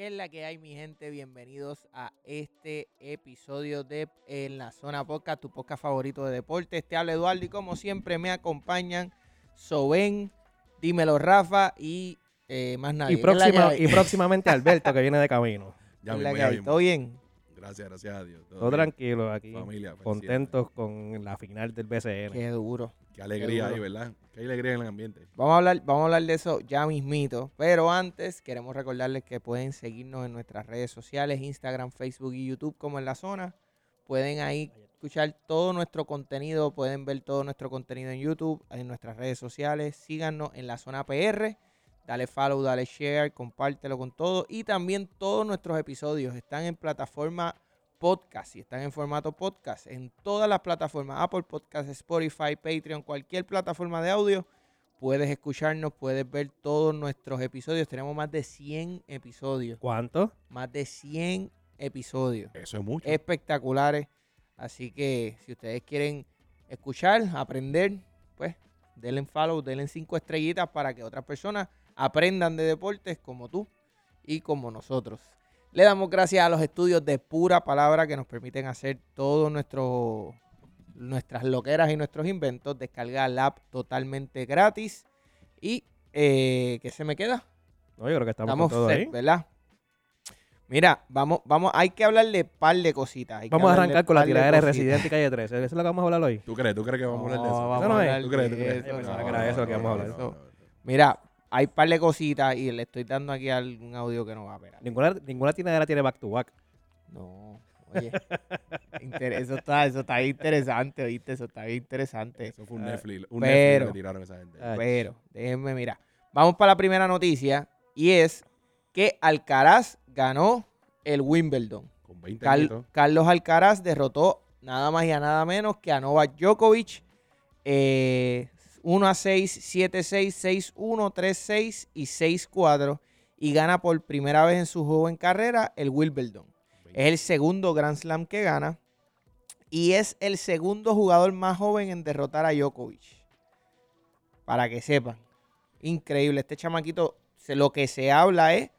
¿Qué es la que hay, mi gente? Bienvenidos a este episodio de En la Zona Podcast, tu podcast favorito de deportes. Te habla Eduardo y como siempre me acompañan Soben, Dímelo Rafa y eh, más nadie. Y, ¿Qué es la que próxima, y próximamente Alberto, que viene de camino. Ya ¿Qué es mismo, la que ya mismo. ¿Todo bien? Gracias, gracias a Dios. Todo tranquilo aquí. Familia. Contentos con la final del BCN. Qué duro. Qué alegría duro. ¿verdad? Qué alegría en el ambiente. Vamos a hablar, vamos a hablar de eso ya mismito. Pero antes queremos recordarles que pueden seguirnos en nuestras redes sociales, Instagram, Facebook y YouTube como en la zona. Pueden ahí escuchar todo nuestro contenido, pueden ver todo nuestro contenido en YouTube, en nuestras redes sociales. Síganos en la zona PR. Dale follow, dale share, compártelo con todo. Y también todos nuestros episodios están en plataforma podcast y están en formato podcast en todas las plataformas, Apple Podcast, Spotify, Patreon, cualquier plataforma de audio. Puedes escucharnos, puedes ver todos nuestros episodios. Tenemos más de 100 episodios. ¿Cuánto? Más de 100 episodios Eso es mucho. espectaculares. Así que si ustedes quieren escuchar, aprender, pues denle follow, denle cinco estrellitas para que otras personas aprendan de deportes como tú y como nosotros. Le damos gracias a los estudios de pura palabra que nos permiten hacer todos nuestros nuestras loqueras y nuestros inventos. Descargar la app totalmente gratis. Y eh, ¿qué se me queda? No, yo creo que estamos, Estamos con todo set, ahí. ¿verdad? Mira, vamos, vamos, hay que hablarle par de cositas. hay Vamos a arrancar con la tiradera de. Residente y Calle 13. ¿Eso es lo que vamos a hablar hoy? ¿Tú crees? ¿Tú crees que vamos a hablar de eso? No, vamos Eso no a es. hablar ¿Tú crees? ¿Tú crees? eso, no, era eso lo que no, íbamos a no, hablar. no, no. Mira, hay par de cositas y le estoy dando aquí algún audio que no va a ver. Ninguna, ninguna tiradera tiene back to back. No, oye. eso está, eso está interesante, ¿oíste? Eso está bien interesante. Eso fue un Ah, Netflix. Un pero- Netflix que tiraron esa gente. Pero, déjenme, mira. Vamos para la primera noticia y es que Alcaraz ganó el Wimbledon. Con 20 Cal-. Carlos Alcaraz derrotó nada más y a nada menos que a Novak Djokovic. eh, 1 a 6, 7 6, 6 1, 3 6 y 6 4. Y gana por primera vez en su joven carrera el Wimbledon. Es el segundo Grand Slam que gana. Y es el segundo jugador más joven en derrotar a Djokovic. Para que sepan. Increíble. Este chamaquito, lo que se habla es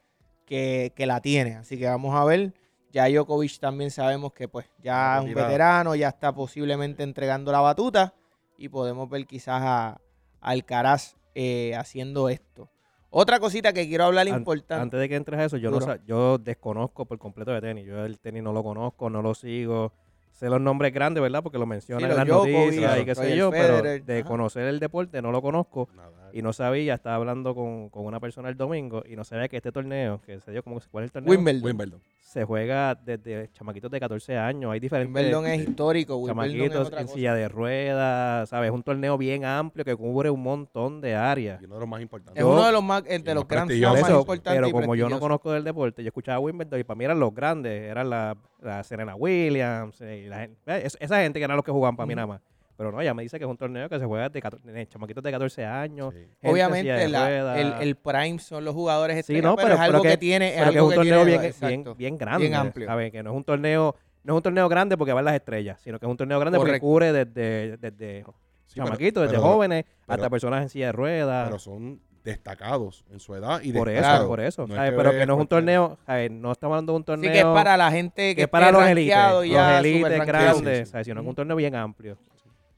que, que la tiene. Así que vamos a ver. Ya Djokovic también sabemos que pues ya es un veterano, ya está posiblemente entregando la batuta. Y podemos ver quizás a, Alcaraz eh, haciendo esto. Otra cosita que quiero hablar An- importante. Antes de que entres a eso, yo, no yo desconozco por completo de tenis. Yo el tenis no lo conozco, no lo sigo. Sé los nombres grandes, ¿verdad? Porque lo mencionan Sí, en las noticias y qué sé yo, Federer, pero de ajá. conocer el deporte no lo conozco. Nada. Y no sabía, estaba hablando con, con una persona el domingo y no sabía que este torneo, que se dio como que cuál es el torneo, Wimbledon. Wimbledon. Se juega desde chamaquitos de 14 años. Hay diferentes Wimbledon es histórico. Wimbledon es chamaquitos otra en cosa. silla de ruedas, ¿sabes? Es un torneo bien amplio que cubre un montón de áreas. Y uno de los más importantes. Es uno de los más, y los más Grand prestigioso. Slam Por más eso, importantes pero como yo no conozco del deporte, yo escuchaba Wimbledon y para mí eran los grandes, eran la, la Serena Williams, eh, y la eh, es- esa gente que eran los que jugaban para mí nada más. Pero no, ella me dice que es un torneo que se juega de, cator- de chamaquitos de 14 años. Sí. Obviamente la- el, el prime son los jugadores Sí, estrellas, no, pero, pero- es algo pero que, que- tiene, es pero que es algo un que torneo tiene- bien, bien, bien grande. amplio. ¿sabes? Que no es un torneo, no es un torneo grande porque van las estrellas, sino que es un torneo grande Correcto. porque cubre desde, desde Sí, pero- chamaquitos, desde pero- jóvenes, pero- hasta personas en silla de ruedas. Pero son destacados en su edad y por eso, por eso. No ¿sabes? que pero que no es un torneo, ¿sabes? no estamos hablando de un torneo Sí, que es para la gente que, que es para los rankeado los ya, rankeado. grandes, Sí, sí, sí. ¿sabes? sino es un torneo bien amplio.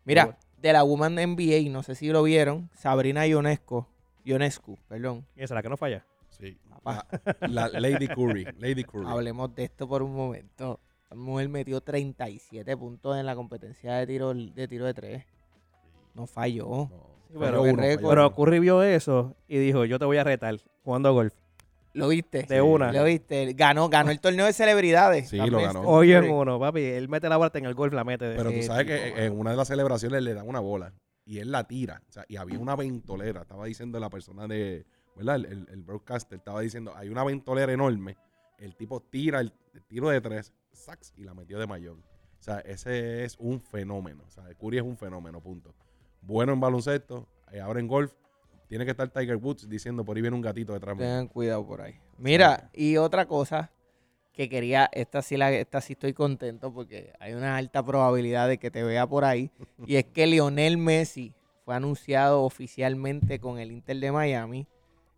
Mira, de la Woman NBA, no sé si lo vieron, Sabrina Ionesco, Ionescu, perdón. ¿Y esa la que no falla? Sí. La, la Lady Curry. Lady Curry. Hablemos de esto por un momento. La mujer metió 37 puntos en la competencia de tiro de, tiro de tres. No falló. No, Sí, falló pero- uno, falló Pero. Curry vio eso y dijo, yo te voy a retar jugando golf. ¿Lo viste? De una. ¿Lo viste? Ganó, ganó el torneo de celebridades. Sí, lo ganó. Hoy en uno, papi. Él mete la bola en el golf, la mete. Pero tú sabes tipo, que en una de las celebraciones le dan una bola y él la tira. O sea, y había una ventolera. Estaba diciendo la persona de, ¿verdad? El, el, el broadcaster estaba diciendo, hay una ventolera enorme. El tipo tira el, el tiro de tres, sax, y la metió de mayón. O sea, ese es un fenómeno. O sea, Curry es un fenómeno, punto. Bueno en baloncesto, eh, ahora en golf. Tiene que estar Tiger Woods diciendo, por ahí viene un gatito detrás mío. Tengan cuidado por ahí. Mira, y otra cosa que quería, esta sí, la, esta sí estoy contento porque hay una alta probabilidad de que te vea por ahí. y es que Lionel Messi fue anunciado oficialmente con el Inter de Miami.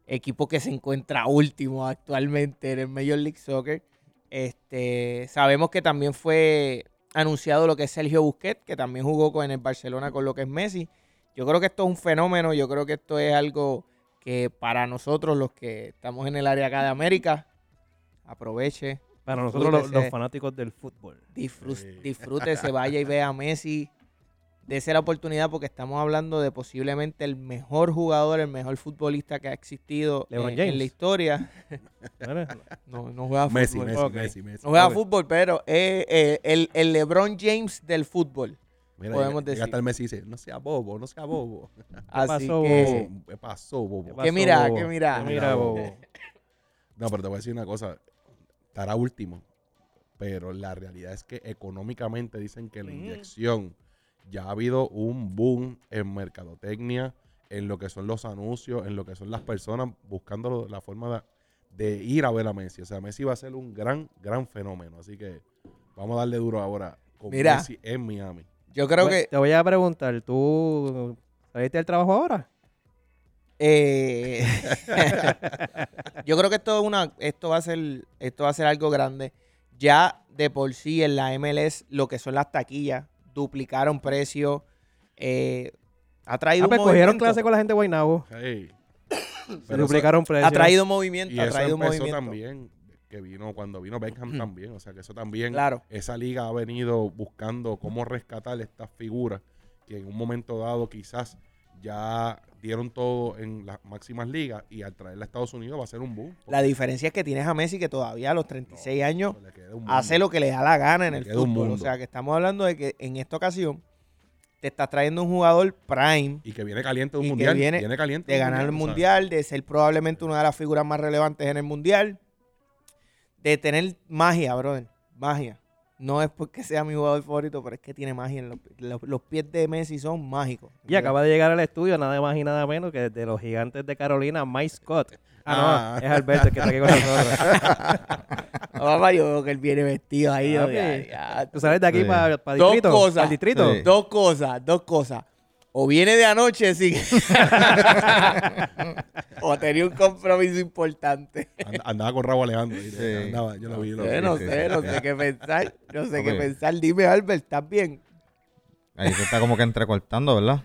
equipo que se encuentra último actualmente en el Major League Soccer. Este, sabemos que también fue anunciado lo que es Sergio Busquets, que también jugó con, en el Barcelona con lo que es Messi. Yo creo que esto es un fenómeno, yo creo que esto es algo que para nosotros los que estamos en el área acá de América, aproveche, Para nosotros los, Disfrútese. los fanáticos del fútbol. Sí. disfrute, disfrute, se vaya y vea a Messi. Dese la oportunidad porque estamos hablando de posiblemente el mejor jugador, el mejor futbolista que ha existido en, la historia. No, no juega Messi, fútbol. Messi. Messi, Messi. No juega Ok. fútbol, pero es eh, el, el LeBron James del fútbol. Mira, podemos llega- decir. hasta el Messi y dice, no sea bobo, no sea bobo. Así pasó, que bobo? ¿Qué pasó, bobo? ¿Qué Que mira, bobo? que mira. Que mira, bobo. No, pero te voy a decir una cosa. Estará último. Pero la realidad es que económicamente dicen que la Ujú. inyección ya ha habido un boom en mercadotecnia, en lo que son los anuncios, en lo que son las personas buscando la forma de, de ir a ver a Messi. O sea, Messi va a ser un gran, gran fenómeno. Así que vamos a darle duro ahora con Mira. Messi en Miami. Yo creo que Te voy a preguntar, ¿tú saliste del trabajo ahora? eh, yo creo que esto es una esto va a ser esto va a ser algo grande. Ya de por sí en la MLS lo que son las taquillas duplicaron precios. eh, ha traído Ah, pues un cogieron clase con la gente de Guaynabo. Hey. Se duplicaron precios. ha traído movimiento, y ha traído movimiento. también, que vino cuando vino Beckham también. O sea, que eso también Claro. esa liga ha venido buscando cómo rescatar estas figuras que en un momento dado quizás ya dieron todo en las máximas ligas y al traerla a Estados Unidos va a ser un boom. La diferencia es que tienes a Messi que todavía a los 36 años Le queda un hace lo que le da la gana en Le el fútbol. O sea, que estamos hablando de que en esta ocasión te estás trayendo un jugador prime Y que viene caliente de un mundial. viene caliente de ganar el o sea, mundial, de ser probablemente una de las figuras más relevantes en el mundial, de tener magia, brother, magia. No es porque sea mi jugador favorito, pero es que tiene magia. En los, los- los pies de Messi son mágicos. Y acaba de llegar al estudio nada más y nada menos que de los gigantes de Carolina, Mike Scott. Ah, Ah. no, es Alberto el que está aquí con nosotros. No, papá, yo veo que él viene vestido ahí. yo, Papi, ya, ya. ¿Tú sales de aquí Sí. para Dos distrito? cosas. ¿Pa'l distrito? Sí. Dos cosas, dos cosas. O viene de anoche, sí. o tenía un compromiso importante. and- Andaba con Rabo Alejandro. Sí. Andaba, yo lo vi. lo Yo vi. no sí, sé, sí. no sé qué pensar. No sé qué pensar. Dime, Albert, ¿estás bien? Ahí se está como que entrecortando, ¿verdad?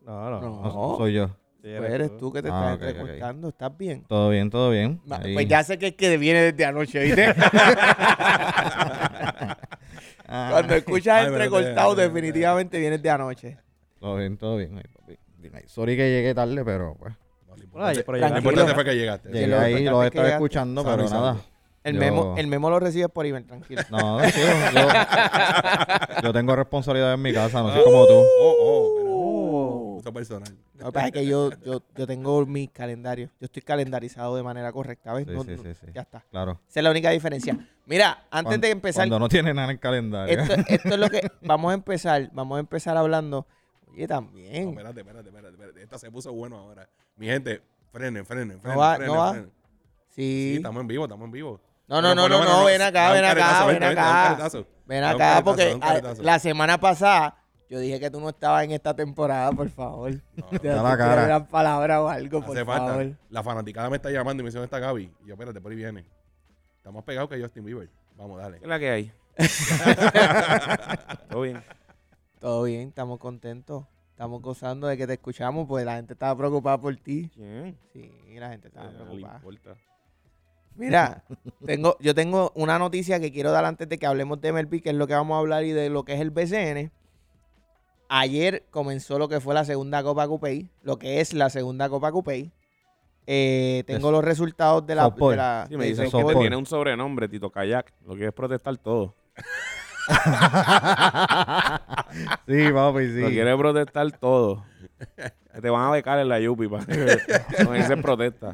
No, no. No. No, soy yo. Sí, Pues eres tú que te Ah, estás ok, ok. entrecortando. ¿Estás bien? Todo bien, todo bien. Ma-. Pues ya sé que es que viene desde anoche, ¿viste? Cuando escuchas entrecortado, definitivamente vienes de anoche. Todo bien, todo bien. Papi. Ay, Sorry que llegué tarde, pero pues. No, lo importante, pero lo Tranquilo. importante fue que llegaste. Llegué lo ahí, importante lo es he que estado llegaste. escuchando, pero nada. El, Yo- memo, el memo lo recibes por email, tranquilo. No, sí, yo, yo tengo responsabilidad en mi casa, no sé como tú. Oh, oh, mira. Oh. Eso personal. Lo que pasa es que yo, yo, yo tengo mi calendario. Yo estoy calendarizado de manera correcta, ¿ves? Sí, No- sí, no- sí, sí. Ya está. Claro. Esa es la única diferencia. Mira, antes Cuando- de empezar, Cuando no tiene nada en el calendario. esto, esto es lo que vamos a empezar. Vamos a empezar hablando. Oye, No, también. espérate, espérate, espérate, espérate. Esta se puso bueno ahora. Mi gente, frenen, frenen, frenen. va, frenen, no va. frenen. Sí, Sí. estamos en vivo, estamos en vivo. No, no, no, no, no, ven acá, ven acá, caretazo, ven acá. Ven acá, porque la semana pasada yo dije que tú no estabas en esta temporada, por favor. No, Te Da das la cara. una palabra o algo, por falta. favor. La fanaticada me está llamando y me dice, ¿dónde está Gaby? Y yo, espérate, por ahí viene. Está más pegado que Justin Bieber. Vamos, dale. ¿Qué es la que hay? Todo bien. Todo bien, estamos contentos. Estamos gozando de que te escuchamos, pues la gente estaba preocupada por ti. ¿Quién? Sí, la gente estaba no le preocupada. importa. Mira, tengo, yo tengo una noticia que quiero dar antes de que hablemos de MLB, que es lo que vamos a hablar, y de lo que es el BCN. Ayer comenzó lo que fue la segunda Copa Cupey, lo que es la segunda Copa Cupey. Eh, tengo Es- los resultados de la... de la- Sí, me dicen que tiene un sobrenombre, Tito Kayak. Lo quieres protestar todo. sí, papi, Lo sí. quieres protestar todo. Te van a becar en la Yupi para no ese protesta.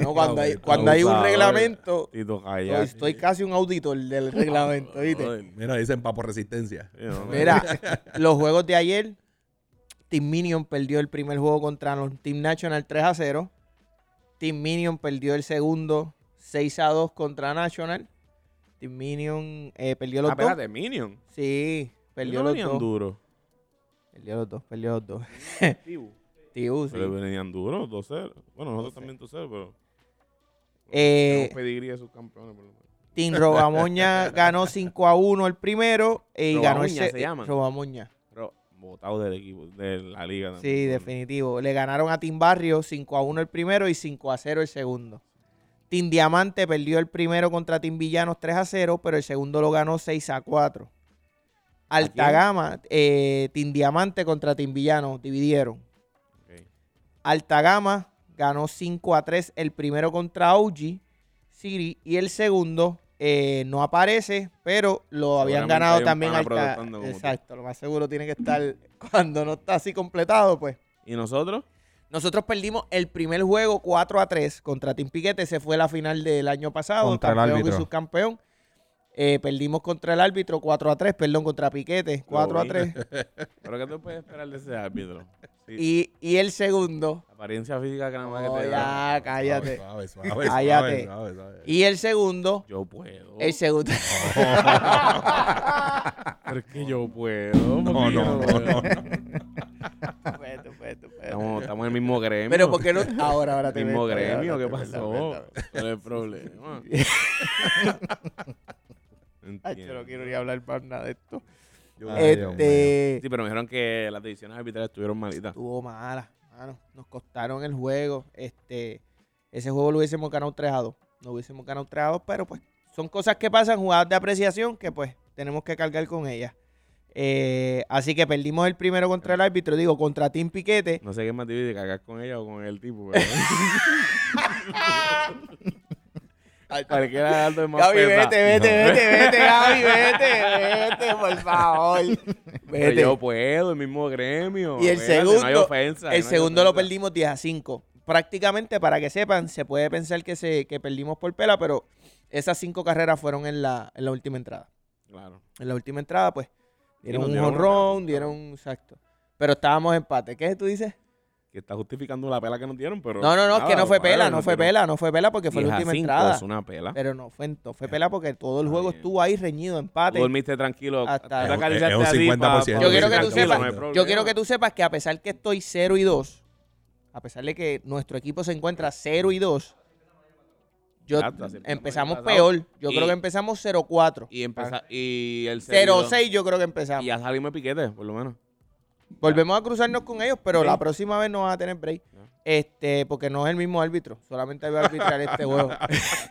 No, cuando hay, cuando hay un reglamento, estoy casi un auditor del reglamento, ¿viste? Mira, dicen papo resistencia. Mira, los juegos de ayer, Team Minion perdió el primer juego contra los Team National 3 a 0. Team Minion perdió el segundo 6 a 2 contra National. Team Minion eh, perdió los Ah, dos. espérate, Minion. Sí, perdió los dos. duro. Perdió los dos, perdió los dos. Tío, sí. Pero venían duros, 2-0. Bueno, nosotros también 2-0, pero. Eh, Tenemos pedigrí de sus campeones, por lo menos. Team Robamoña ganó 5 a 1 el primero y ganó el Robamoña se- se llaman. Robamoña. Pero votado del equipo, de la liga también. Sí, definitivo. Le ganaron a Team Barrio 5 a 1 el primero y 5 a 0 el segundo. Team Diamante perdió el primero contra Team Villanos 3 a 0, pero el segundo lo ganó 6 a 4. Alta? Gama, eh, Team Diamante contra Team Villanos, dividieron. Ok. Alta Gama ganó 5 a 3 el primero contra OG City y el segundo eh, no aparece, pero lo habían ganado también Alta. Exacto, lo más seguro tiene que estar cuando no está así completado, pues. ¿Y nosotros? Nosotros perdimos el primer juego 4 a 3 contra Team Piquete. Se fue la final del año pasado. Contra el campeón y árbitro. subcampeón. Eh, perdimos contra el árbitro 4 a 3, perdón, contra Piquete 4 a vi. 3. ¿Pero qué tú puedes esperar de ese árbitro? Sí, Y, y el segundo, la apariencia física que nada más Oh, que te da. ya, cállate. Suave, suave, suave, Cállate. suave, suave. Y el segundo, Yo puedo. el segundo. Pero es que yo puedo. No, ¿por qué yo no, no, no, Estamos, estamos en el mismo gremio. Pero ¿por qué no? Ahora, ahora te mismo gremio, ahora ¿qué pasó? meto, meto. ¿Cuál es el problema? Ay, yo no quiero ni hablar más nada de esto. Yo- Ay, Dios este. Sí, pero me dijeron que las decisiones arbitrales estuvieron malitas. Estuvo mala, mano. Nos costaron el juego. Este, ese juego lo hubiésemos ganado 3 a 2. No hubiésemos ganado 3 a 2, pero pues son cosas que pasan, jugadas de apreciación que pues tenemos que cargar con ellas. Eh, así que perdimos el primero contra el árbitro, digo, contra Team Piquete. No sé qué más difícil, cagar con ella o con el tipo. Pero... Cualquiera de alto es más Gaby, vete, vete, vete, vete, Gaby, vete, vete, por favor. Pero Vete. yo puedo, el mismo gremio. Y el Espérate, No hay segundo- ofensa. El no segundo lo perdimos 10 a 5. Prácticamente, para que sepan, se puede pensar que, se, que perdimos por pela, pero esas cinco carreras fueron en la, en la última entrada. Claro. En la última entrada, pues, dieron un dieron honrón, dieron, exacto. Pero estábamos empate. ¿Qué tú dices? Que está justificando la pela que nos dieron, pero. No, no, no, nada, que no fue pela, no fue pela, no fue pela porque fue la 10 a última 5, entrada. Es una pela. Pero no fue, no fue pela porque todo el juego estuvo ahí reñido, empate. Tú dormiste tranquilo. Hasta- Es es un a ti 50%. pa- Yo quiero que tú sepas, no Yo quiero que tú sepas que a pesar que estoy 0 y 2, a pesar de que nuestro equipo se encuentra 0 y 2, yo Exacto, así empezamos peor. Yo Y- creo que empezamos 0-4. Y, empeza- y el seguido- 0-6 yo creo que empezamos. Y ya salimos piquete, por lo menos. Volvemos a cruzarnos con ellos, pero Sí. la próxima vez no van a tener break. Ya. Este, porque no es el mismo árbitro. Solamente va a arbitrar este juego.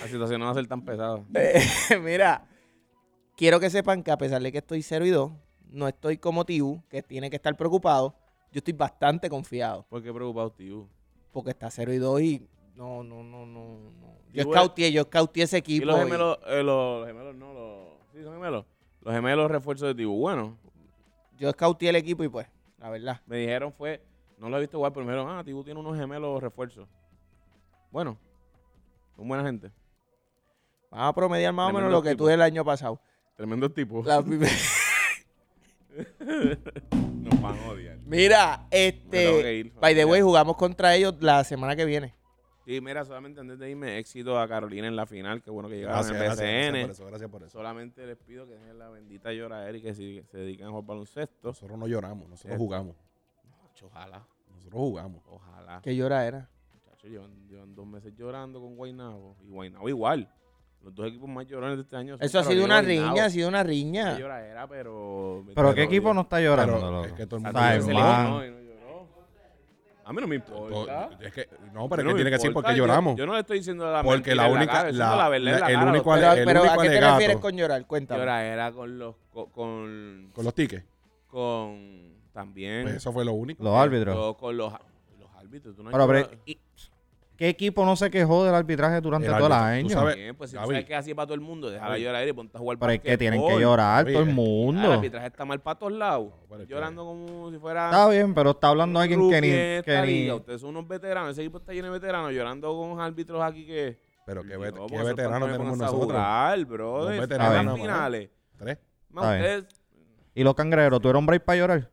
La situación no va a ser tan pesada. Eh, Mira, quiero que sepan que a pesar de que estoy 0 y 2, no estoy como Tibu, que tiene que estar preocupado. Yo estoy bastante confiado. ¿Por qué preocupado, tío? porque está 0 y 2 y no, no, no, no. no. Yo scouteé, yo scouteé ese Y equipo. los y- gemelos, eh, los, los gemelos no, los. Sí, son gemelos. Los gemelos refuerzos de Tibu. Bueno, yo scouteé el equipo y pues, la verdad. me dijeron fue. No lo he visto igual, pero me dijeron, ah, Tibu tiene unos gemelos refuerzos. Bueno, son buena gente. Vamos a promediar más o menos Tremendo lo que tipo. tuve el año pasado. Tremendos tipos. La Nos van a odiar. Mira, este. ir, By the way, jugamos contra ellos la semana que viene. Sí, mira, solamente antes de irme, éxito a Carolina en la final. Qué bueno que llegaron Gracias, en gracias, gracias por eso, gracias por eso. Solamente les pido que dejen la bendita lloradera y que si se dediquen a jugar baloncesto. Nosotros no lloramos, nosotros Eh. jugamos. Ojalá, Nosotros jugamos. ojalá. ¿Qué llora era? Muchachos, llevan, llevan dos meses llorando con Guaynabo. Y Guaynabo igual. Los dos equipos más llorones de este año. son Eso ha sido una y Guaynabo. riña, ha sido una riña. lloradera, pero... Pero ¿qué equipo no está llorando? Pero es que todo el mundo... A mí no me importa. Es que, no, pero es no que tiene que decir importa. por qué Yo- lloramos. Yo, no le estoy diciendo la Porque la única- la- la verdad en la- la el cara, único Pero, el pero ¿a qué te alegato- refieres con llorar? Cuéntame. Lloradera con los... Con... Con, Con los tickets. con- también... Pues eso fue lo único. Los árbitros. Con, con los, los árbitros. Tú no Pero, pero, llorado. ¿y ¿qué equipo no se quejó del arbitraje durante El todo el tú año? sabes- Bien, pues si tú sabes que es así para todo el mundo, deja la Gaby. lloradera y ponte a jugar Pero es que tienen que llorar todo el Ah, El mundo. arbitraje está mal para todos lados. No, Llorando como si fuera. Está bien, pero está hablando alguien que ni... Que ni. Ustedes son unos veteranos. Ese equipo está lleno de veteranos llorando con árbitros aquí que. Pero qué, vet- qué veteranos tenemos nosotros. Jugar, brother. Veteranos finales. Tres. Más ustedes- ¿Y los cangrejeros tuvieron break para llorar?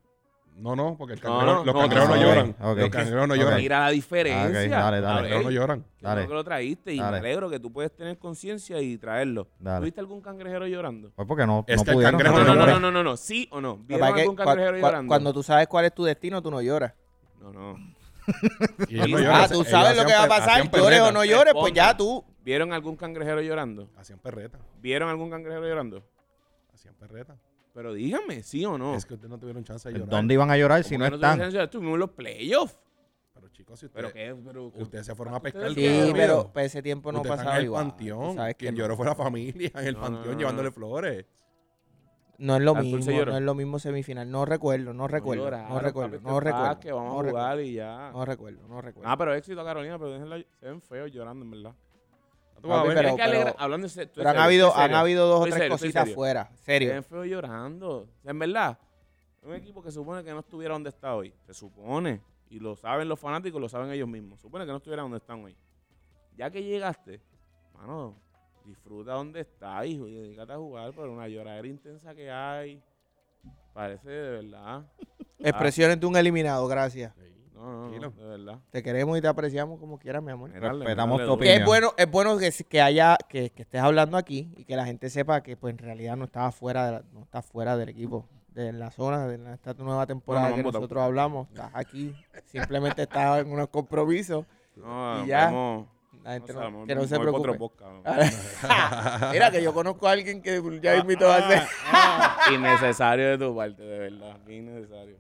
No, no, porque el No, cangrejero- no, los no, cangrejeros no, no, lloran. ok, ok. Los cangrejeros no lloran. Mira la diferencia. Dale, dale. Los cangrejeros no lloran. Dale. que lo traíste y Dale. me alegro que tú puedes tener conciencia y traerlo. Dale. ¿Viste algún cangrejero llorando? Pues porque no, Es no que el pudieron. cangrejo No, no, no no, no, no, no, no. ¿Sí o no? ¿Vieron que algún cangrejero cua- llorando? Cuando tú sabes cuál es tu destino, tú no lloras. No, no. Y no Ah, Ah, tú sabes lo que va a pasar, llores o no llores, pues ya tú. ¿Vieron algún cangrejero llorando? Hacían perreta. ¿Vieron algún cangrejero llorando? Hacían perreta. Pero dígame, ¿sí o no? Es que ustedes no tuvieron chance de llorar. ¿Dónde iban a llorar ¿Cómo si no que están? tuvieron chance? Los playoffs. Pero chicos, si ¿Pero ustedes, qué? Pero, ustedes se fueron a pescar. Sí, pero pues, ese tiempo no pasaba en el igual. panteón. Sabes Quien no. lloró fue la familia en el No, no, panteón no, llevándole no. flores. No es lo mismo, no es lo mismo semifinal. No recuerdo, no recuerdo, no recuerdo, no recuerdo. vamos no y ya. No recuerdo, no recuerdo. Ah, pero éxito a Carolina, pero déjenla, se ven feos llorando, en verdad. Papi, pero- hablando han serio, habido, han habido dos o tres serio, cositas serio. fuera. Se Serio. feos llorando. En verdad, un equipo que supone que no estuviera donde está hoy. Se supone. Y lo saben los fanáticos, lo saben ellos mismos. Supone que no estuviera donde están hoy. Ya que llegaste, mano, disfruta donde estás, hijo, y dedícate a jugar por una lloradera intensa que hay. Parece de verdad. Expresiones de un eliminado, gracias. Sí. No, no, no, Tranquilo. de verdad. Te queremos y te apreciamos como quieras, mi amor. Respetamos tu. Que es opinión. bueno, es bueno que, que haya, que, que estés hablando aquí y que la gente sepa que pues en realidad no estaba fuera de la- no está fuera del equipo, de la zona, de la- esta nueva temporada que nosotros hablamos. Estás aquí, simplemente estás en unos compromisos. No, Y ya. vamos- La gente no que no se preocupe. Mira que yo conozco a alguien que ya invitó a hacer. Innecesario de tu parte, de verdad. Innecesario.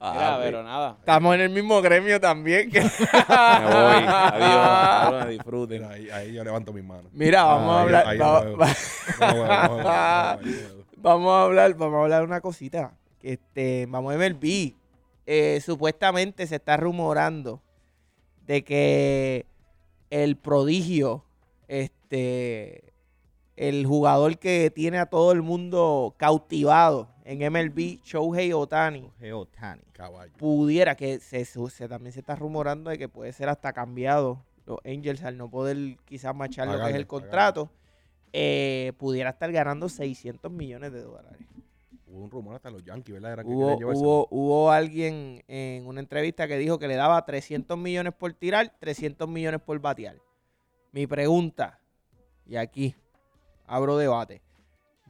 Mira, Ah, pero nada. Estamos en el mismo gremio también. que- Me voy. Adiós. Ahora disfruten. Mira, ahí, ahí yo levanto mis manos. Mira, vamos a hablar. ahí. Vamos a hablar, vamos a hablar de una cosita. Este, vamos a ver B. Eh, supuestamente se está rumorando de que el prodigio, este, el jugador que tiene a todo el mundo cautivado en MLB, Shohei Otani, Geotani. Caballo. pudiera, que se, se- también se está rumorando de que puede ser hasta cambiado los Angels al no poder quizás machar lo que es el contrato, eh, pudiera estar ganando 600 millones de dólares. Hubo un rumor hasta los Yankees, ¿verdad? Era que Hubo, hubo, hubo alguien en una entrevista que dijo que le daba 300 millones por tirar, 300 millones por batear. Mi pregunta, y aquí abro debate.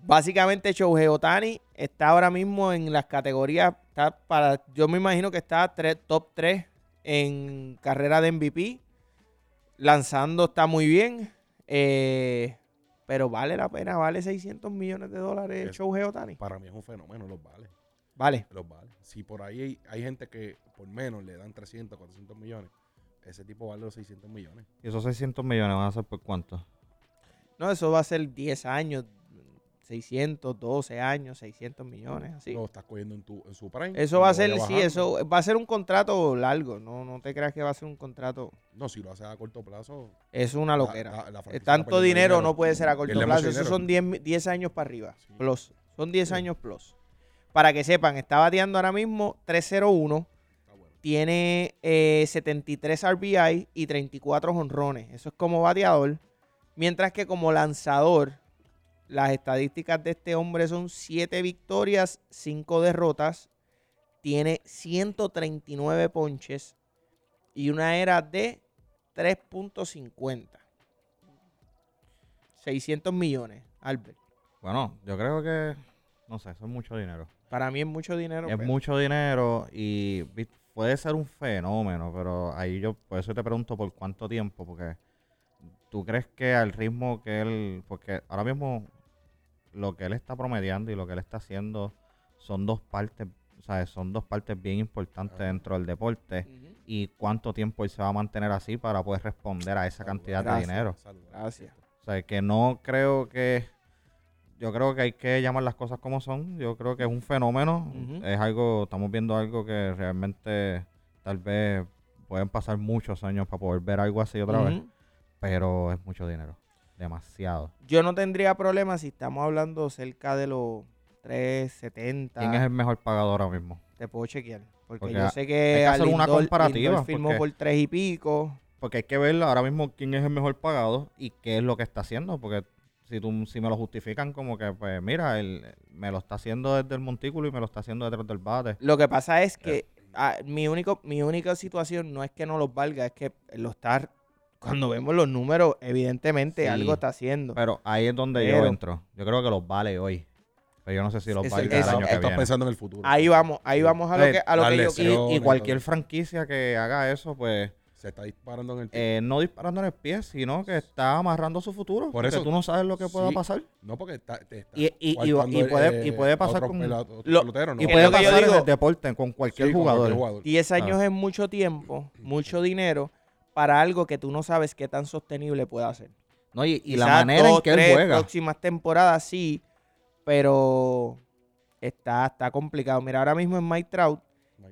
Básicamente Shohei Otani está ahora mismo en las categorías, está para, yo me imagino que está tres- top 3 en carrera de MVP. Lanzando está muy bien. eh, pero vale la pena, vale 600 millones de dólares Es- Shohei Otani. Para mí es un fenómeno, los vale. Vale. Los vale. Si por ahí hay, hay gente que por menos le dan 300, 400 millones, ese tipo vale los 600 millones. ¿Y esos 600 millones van a ser por cuánto? No, eso va a ser 10 años, 600, 12 años, 600 millones, así. Lo estás cogiendo en, tu, en su prime. Eso va a ser, sí, eso va a ser un contrato largo, no, no te creas que va a ser un contrato, No, si lo haces a corto plazo. es una loquera. la- la Tanto dinero, no puede ser a corto plazo, dinero. son 10, mi- 10 años para arriba, Sí. plus, son 10 Sí. años plus. Para que sepan, está bateando ahora mismo 301, Está bueno. tiene eh, 73 RBI y 34 honrones. Eso es como bateador. Mientras que como lanzador, las estadísticas de este hombre son 7 victorias, 5 derrotas. Tiene 139 ponches y una era de 3.50. 600 millones, Albert. Bueno, yo creo que, no sé, eso es mucho dinero. Para mí es mucho dinero. Es pero- mucho dinero y puede ser un fenómeno, pero ahí yo, por eso te pregunto por cuánto tiempo, porque tú crees que al ritmo que él, porque ahora mismo lo que él está promediando y lo que él está haciendo son dos partes, o sea, son dos partes bien importantes dentro del deporte y cuánto tiempo él se va a mantener así para poder responder a esa cantidad de dinero. Gracias. O sea, que no creo que. Yo creo que hay que llamar las cosas como son. Yo creo que es un fenómeno. Es algo. Estamos viendo algo que realmente tal vez pueden pasar muchos años para poder ver algo así otra vez. Pero es mucho dinero. Demasiado. Yo no tendría problema si estamos hablando cerca de los 370. ¿Quién es el mejor pagador ahora mismo? Te puedo chequear. Porque, Porque yo sé hay que, hacer una comparativa, Lindor firmó porque- por tres y pico. Porque hay que ver ahora mismo quién es el mejor pagado y qué es lo que está haciendo. Porque si tú si me lo justifican como que, pues mira, él me lo está haciendo desde el montículo y me lo está haciendo detrás del bate. Lo que pasa es que ah, mi, único, mi única situación no es que no los valga, es que lo está. Cuando vemos los números, evidentemente Sí. algo está haciendo. Pero ahí es donde yo entro. Yo creo que los vale hoy. Pero yo no sé si los Eso- va a ir el eso- año que Estás viene. pensando en el futuro. Ahí vamos, ahí Sí. vamos a lo Sí, que, a lo que yo. Y, y cualquier franquicia que haga eso, pues Se está disparando en el tiempo. eh, no disparando en el pie, sino que está amarrando su futuro. Por porque eso- tú no sabes lo que pueda sí. pasar. no, porque está, te está Y- y- y- cuando y el, puede- y puede pasar otro con- pela- otro lo- pelotero, ¿no? Y puede pasar en digo. el deporte con cualquier Sí, con jugador. cualquier jugador. 10 años Ah. es mucho tiempo, mucho dinero para algo que tú no sabes qué tan sostenible puede ser. No, y, y la manera en que él tres juega. próximas temporadas sí, pero está, está complicado. Mira, ahora mismo en Mike Trout,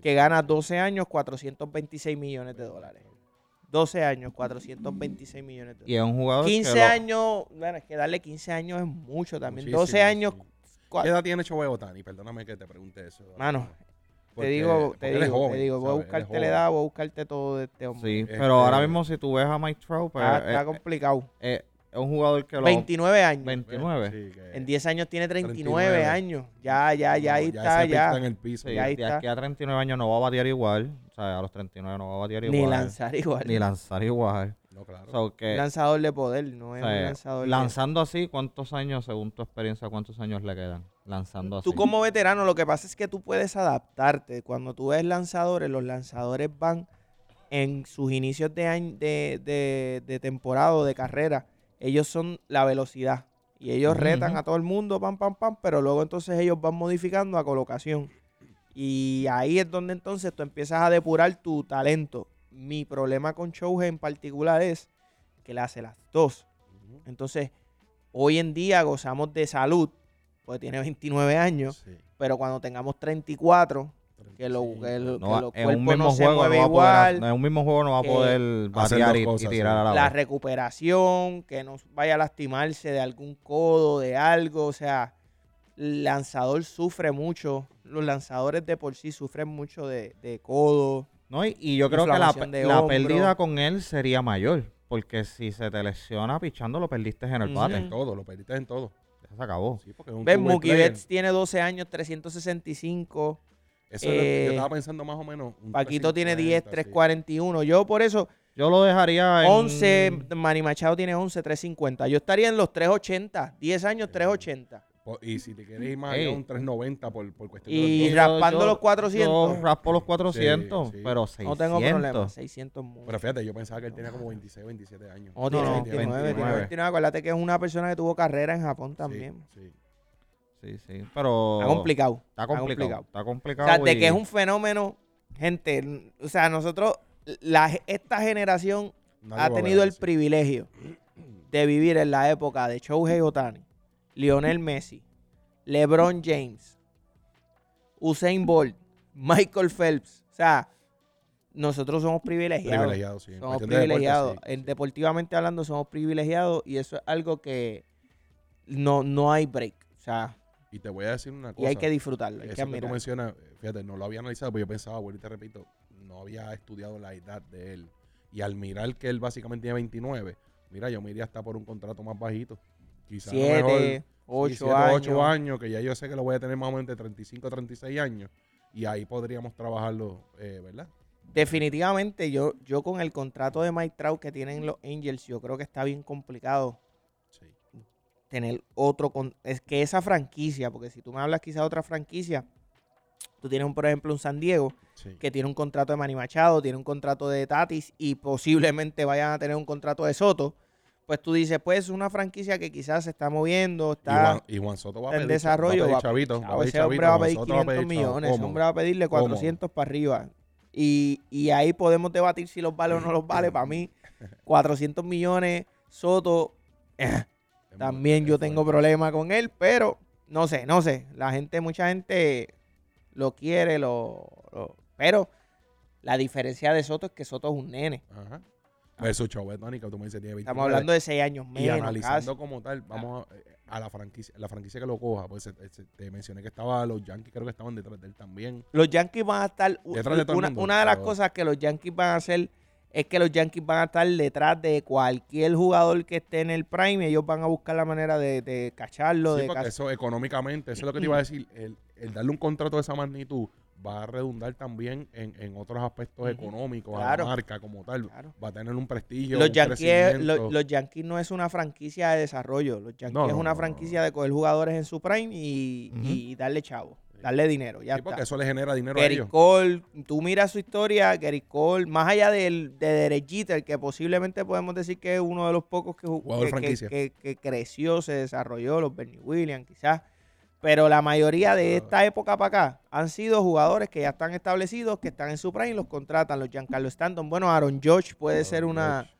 que gana 12 años, 426 millones de dólares. 12 años, 426 millones de Y dólares. es un jugador que 15 lo- años, bueno, es que darle 15 años es mucho también. Muchísimo, 12 años, sí. ¿Qué edad tiene Shohei Otani? Perdóname que te pregunte eso. mano, te Porque- digo, te él es digo, joven, te digo, voy a buscarte la edad, voy a buscarte todo de este hombre. Sí, Este- pero ahora mismo si tú ves a Mike Trout, pues, Está, está eh, complicado. eh, es un jugador que lo... 29 años. 29. Sí, que- En 10 años tiene 39, 39. años. Ya, ya, ya, ahí no, está, ya. está en el piso. Sí, Y ahí de está. aquí a 39 años no va a batear igual. O sea, a los 39 no va a batear igual. Ni lanzar igual. Ni lanzar igual. No, claro. So que, Un lanzador de poder, no o es sea, un lanzador. de- lanzando así, ¿cuántos años, según tu experiencia, cuántos años le quedan? Lanzando así. Tú como veterano, lo que pasa es que tú puedes adaptarte. Cuando tú ves lanzadores, los lanzadores van en sus inicios de, año, de, de, de temporada o de carrera. Ellos son la velocidad. Y ellos retan a todo el mundo, pam, pam, pam, pero luego entonces ellos van modificando a colocación. Y ahí es donde entonces tú empiezas a depurar tu talento. Mi problema con Shohei en particular es que le hace las dos. Entonces, hoy en día gozamos de salud, porque tiene 29 años, Sí. pero cuando tengamos 34, que, lo, que, lo- No que los cuerpos mismo no se no mueven a poder, igual, en un mismo juego no va a poder dos y, tirar a la, la vez. recuperación, que no vaya a lastimarse de algún codo, de algo, o sea, el lanzador sufre mucho, los lanzadores de por sí sufren mucho de, de codo. No, y, y yo creo que la, la pérdida con él sería mayor. Porque si se te lesiona pichando, lo perdiste en el bate. En todo, lo perdiste en todo. Ya se acabó. Sí, porque es un Ves, two-way Mookie player. Betts tiene 12 años, 365. Eso es lo que yo eh, estaba pensando más o menos. un Paquito tiene 10, 350, sí. 341. Yo por eso, Yo lo dejaría en... 11, Manny Machado tiene 11, 350. Yo estaría en los 380, 10 años, 380. Po- Y si te quieres ir más allá, un 390 por, por cuestión Y de los raspando yo- los 400. Yo raspo los 400, Sí, sí. pero 600. No tengo problema, 600 mucho. Pero fíjate, yo pensaba que él tenía como 26, 27 años. No, tiene no, 29, tiene 29. 29. Acuérdate que es una persona que tuvo carrera en Japón también. Sí, Sí, sí, pero... Está complicado. Está complicado. Está O complicado. sea, de y- que es un fenómeno, gente, o sea, nosotros, la, esta generación Nadie ha tenido ver el privilegio de vivir en la época de Shohei Otani, Lionel Messi, LeBron James, Usain Bolt, Michael Phelps. O sea, nosotros somos privilegiados. Privilegiado, sí. Somos deporte, privilegiados. sí, En- sí. Deportivamente hablando, somos privilegiados y eso es algo que no, no hay break. O sea, Y te voy a decir una cosa. y hay que disfrutarlo, hay Eso que tú mencionas, fíjate, no lo había analizado, pero yo pensaba, bueno, y te repito, no había estudiado la edad de él. Y al mirar que él básicamente tiene 29, mira, yo me iría hasta por un contrato más bajito. Quizás a lo mejor, Siete, sí, ocho siete, años. ocho años, que ya yo sé que lo voy a tener más o menos de 35 a 36 años. Y ahí podríamos trabajarlo, eh, ¿verdad? Definitivamente, yo, yo con el contrato de Mike Trout que tienen los Angels, yo creo que está bien complicado Sí. tener otro. Con, es que esa franquicia, porque si tú me hablas quizás de otra franquicia, tú tienes, un, por ejemplo, un San Diego Sí. que tiene un contrato de Manny Machado, tiene un contrato de Tatis y posiblemente vayan a tener un contrato de Soto. Pues tú dices, pues es una franquicia que quizás se está moviendo, Y está Juan, y Juan Soto va a en pedir, desarrollo. va a pedir chavito, va a chavo, pedir ese hombre va a pedir Soto va a 500 pedir chavo. millones, ese hombre va a pedirle ¿Cómo? 400 para arriba. Y, y ahí podemos debatir si los vale o no los vale. Para mí, 400 millones, Soto, eh, también yo tengo problemas con él, pero no sé, no sé. La gente, mucha gente lo quiere, lo, lo- pero la diferencia de Soto es que Soto es un nene. Ajá. Versus Chauvet, Tony, que tú me dices tiene 29. Estamos hablando de 6 años Y menos. analizando casi. como tal, vamos a, a la franquicia, la franquicia que lo coja, pues eh, eh, te mencioné que estaba los Yankees, creo que estaban detrás de él también. Los Yankees van a estar. u- Detrás de todo el una, mundo, una de las cosas que los Yankees van a hacer es que los Yankees van a estar detrás de cualquier jugador que esté en el prime. y Ellos van a buscar la manera de, de cacharlo. Sí, de porque eso económicamente, eso es lo que te iba a decir, el, el darle un contrato de esa magnitud va a redundar también en, en otros aspectos económicos a la marca como tal. Claro. Va a tener un prestigio, Los un Yankees, los, Yankees no es una franquicia de desarrollo. Los Yankees No, es una no, franquicia no. de coger jugadores en su prime y, y darle chavo, darle dinero. Ya Sí, porque está. eso le genera dinero a Gary ellos. Cole, tú miras su historia, Gary Cole, más allá del, de Derek Jeter, que posiblemente podemos decir que es uno de los pocos que, ju- Jugador que, que- que creció, se desarrolló, los Bernie Williams quizás, pero la mayoría de esta época para acá han sido jugadores que ya están establecidos, que están en su prime y los contratan, los Giancarlo Stanton, bueno, Aaron George puede ser una...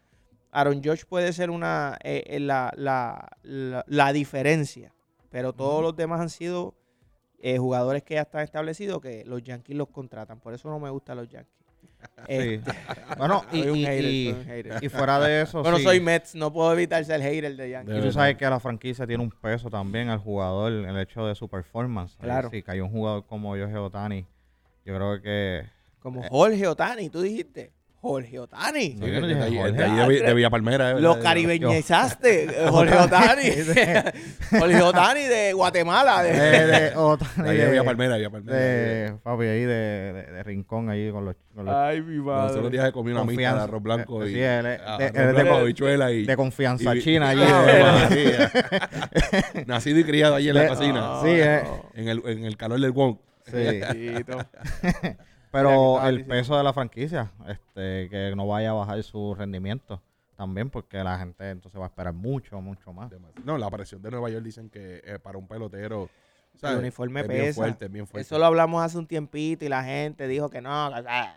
Aaron George puede ser una eh, eh, la, la- la- la diferencia, pero todos los demás han sido eh, jugadores que ya están establecidos que los Yankees los contratan. Por eso no me gustan los Yankees. Sí. Bueno, y, soy un y- hater, y- soy un hater. y fuera de eso, Bueno, sí. soy Mets, no puedo evitar ser hater de Yankees. Y tú sabes que la franquicia tiene un peso también al jugador, el hecho de su performance. Claro. Si cayó un jugador como Jorge Otani, yo creo que... Como Eh. Jorge Otani, tú dijiste. Jorge Otani. Sí, No, yo no el dije de Jorge. de de, de Villa Palmera. eh, Lo de- caribeñizaste. eh, Jorge Otani. Jorge Otani de Guatemala. de- de, de de de Villa de- Palmera, Villa Palmera. de- papi, ahí de, de- de Rincón, ahí con los... con los- Ay, mi Los otros días comí una mixta de Confianza. arroz blanco Eh, y sí, de- blanco, de- de- habichuela y, de confianza y- china allí. De-. Nacido y criado allí en la De- cocina. Sí, eh. En el, en el calor del Wong. sí. Pero el diciendo. peso de la franquicia, este, que no vaya a bajar su rendimiento también, porque la gente entonces va a esperar mucho, mucho más. No, la presión de Nueva York dicen que eh, para un pelotero. El uniforme es bien pesa. fuerte, bien fuerte. Eso lo hablamos hace un tiempito y la gente dijo que no. que- ah,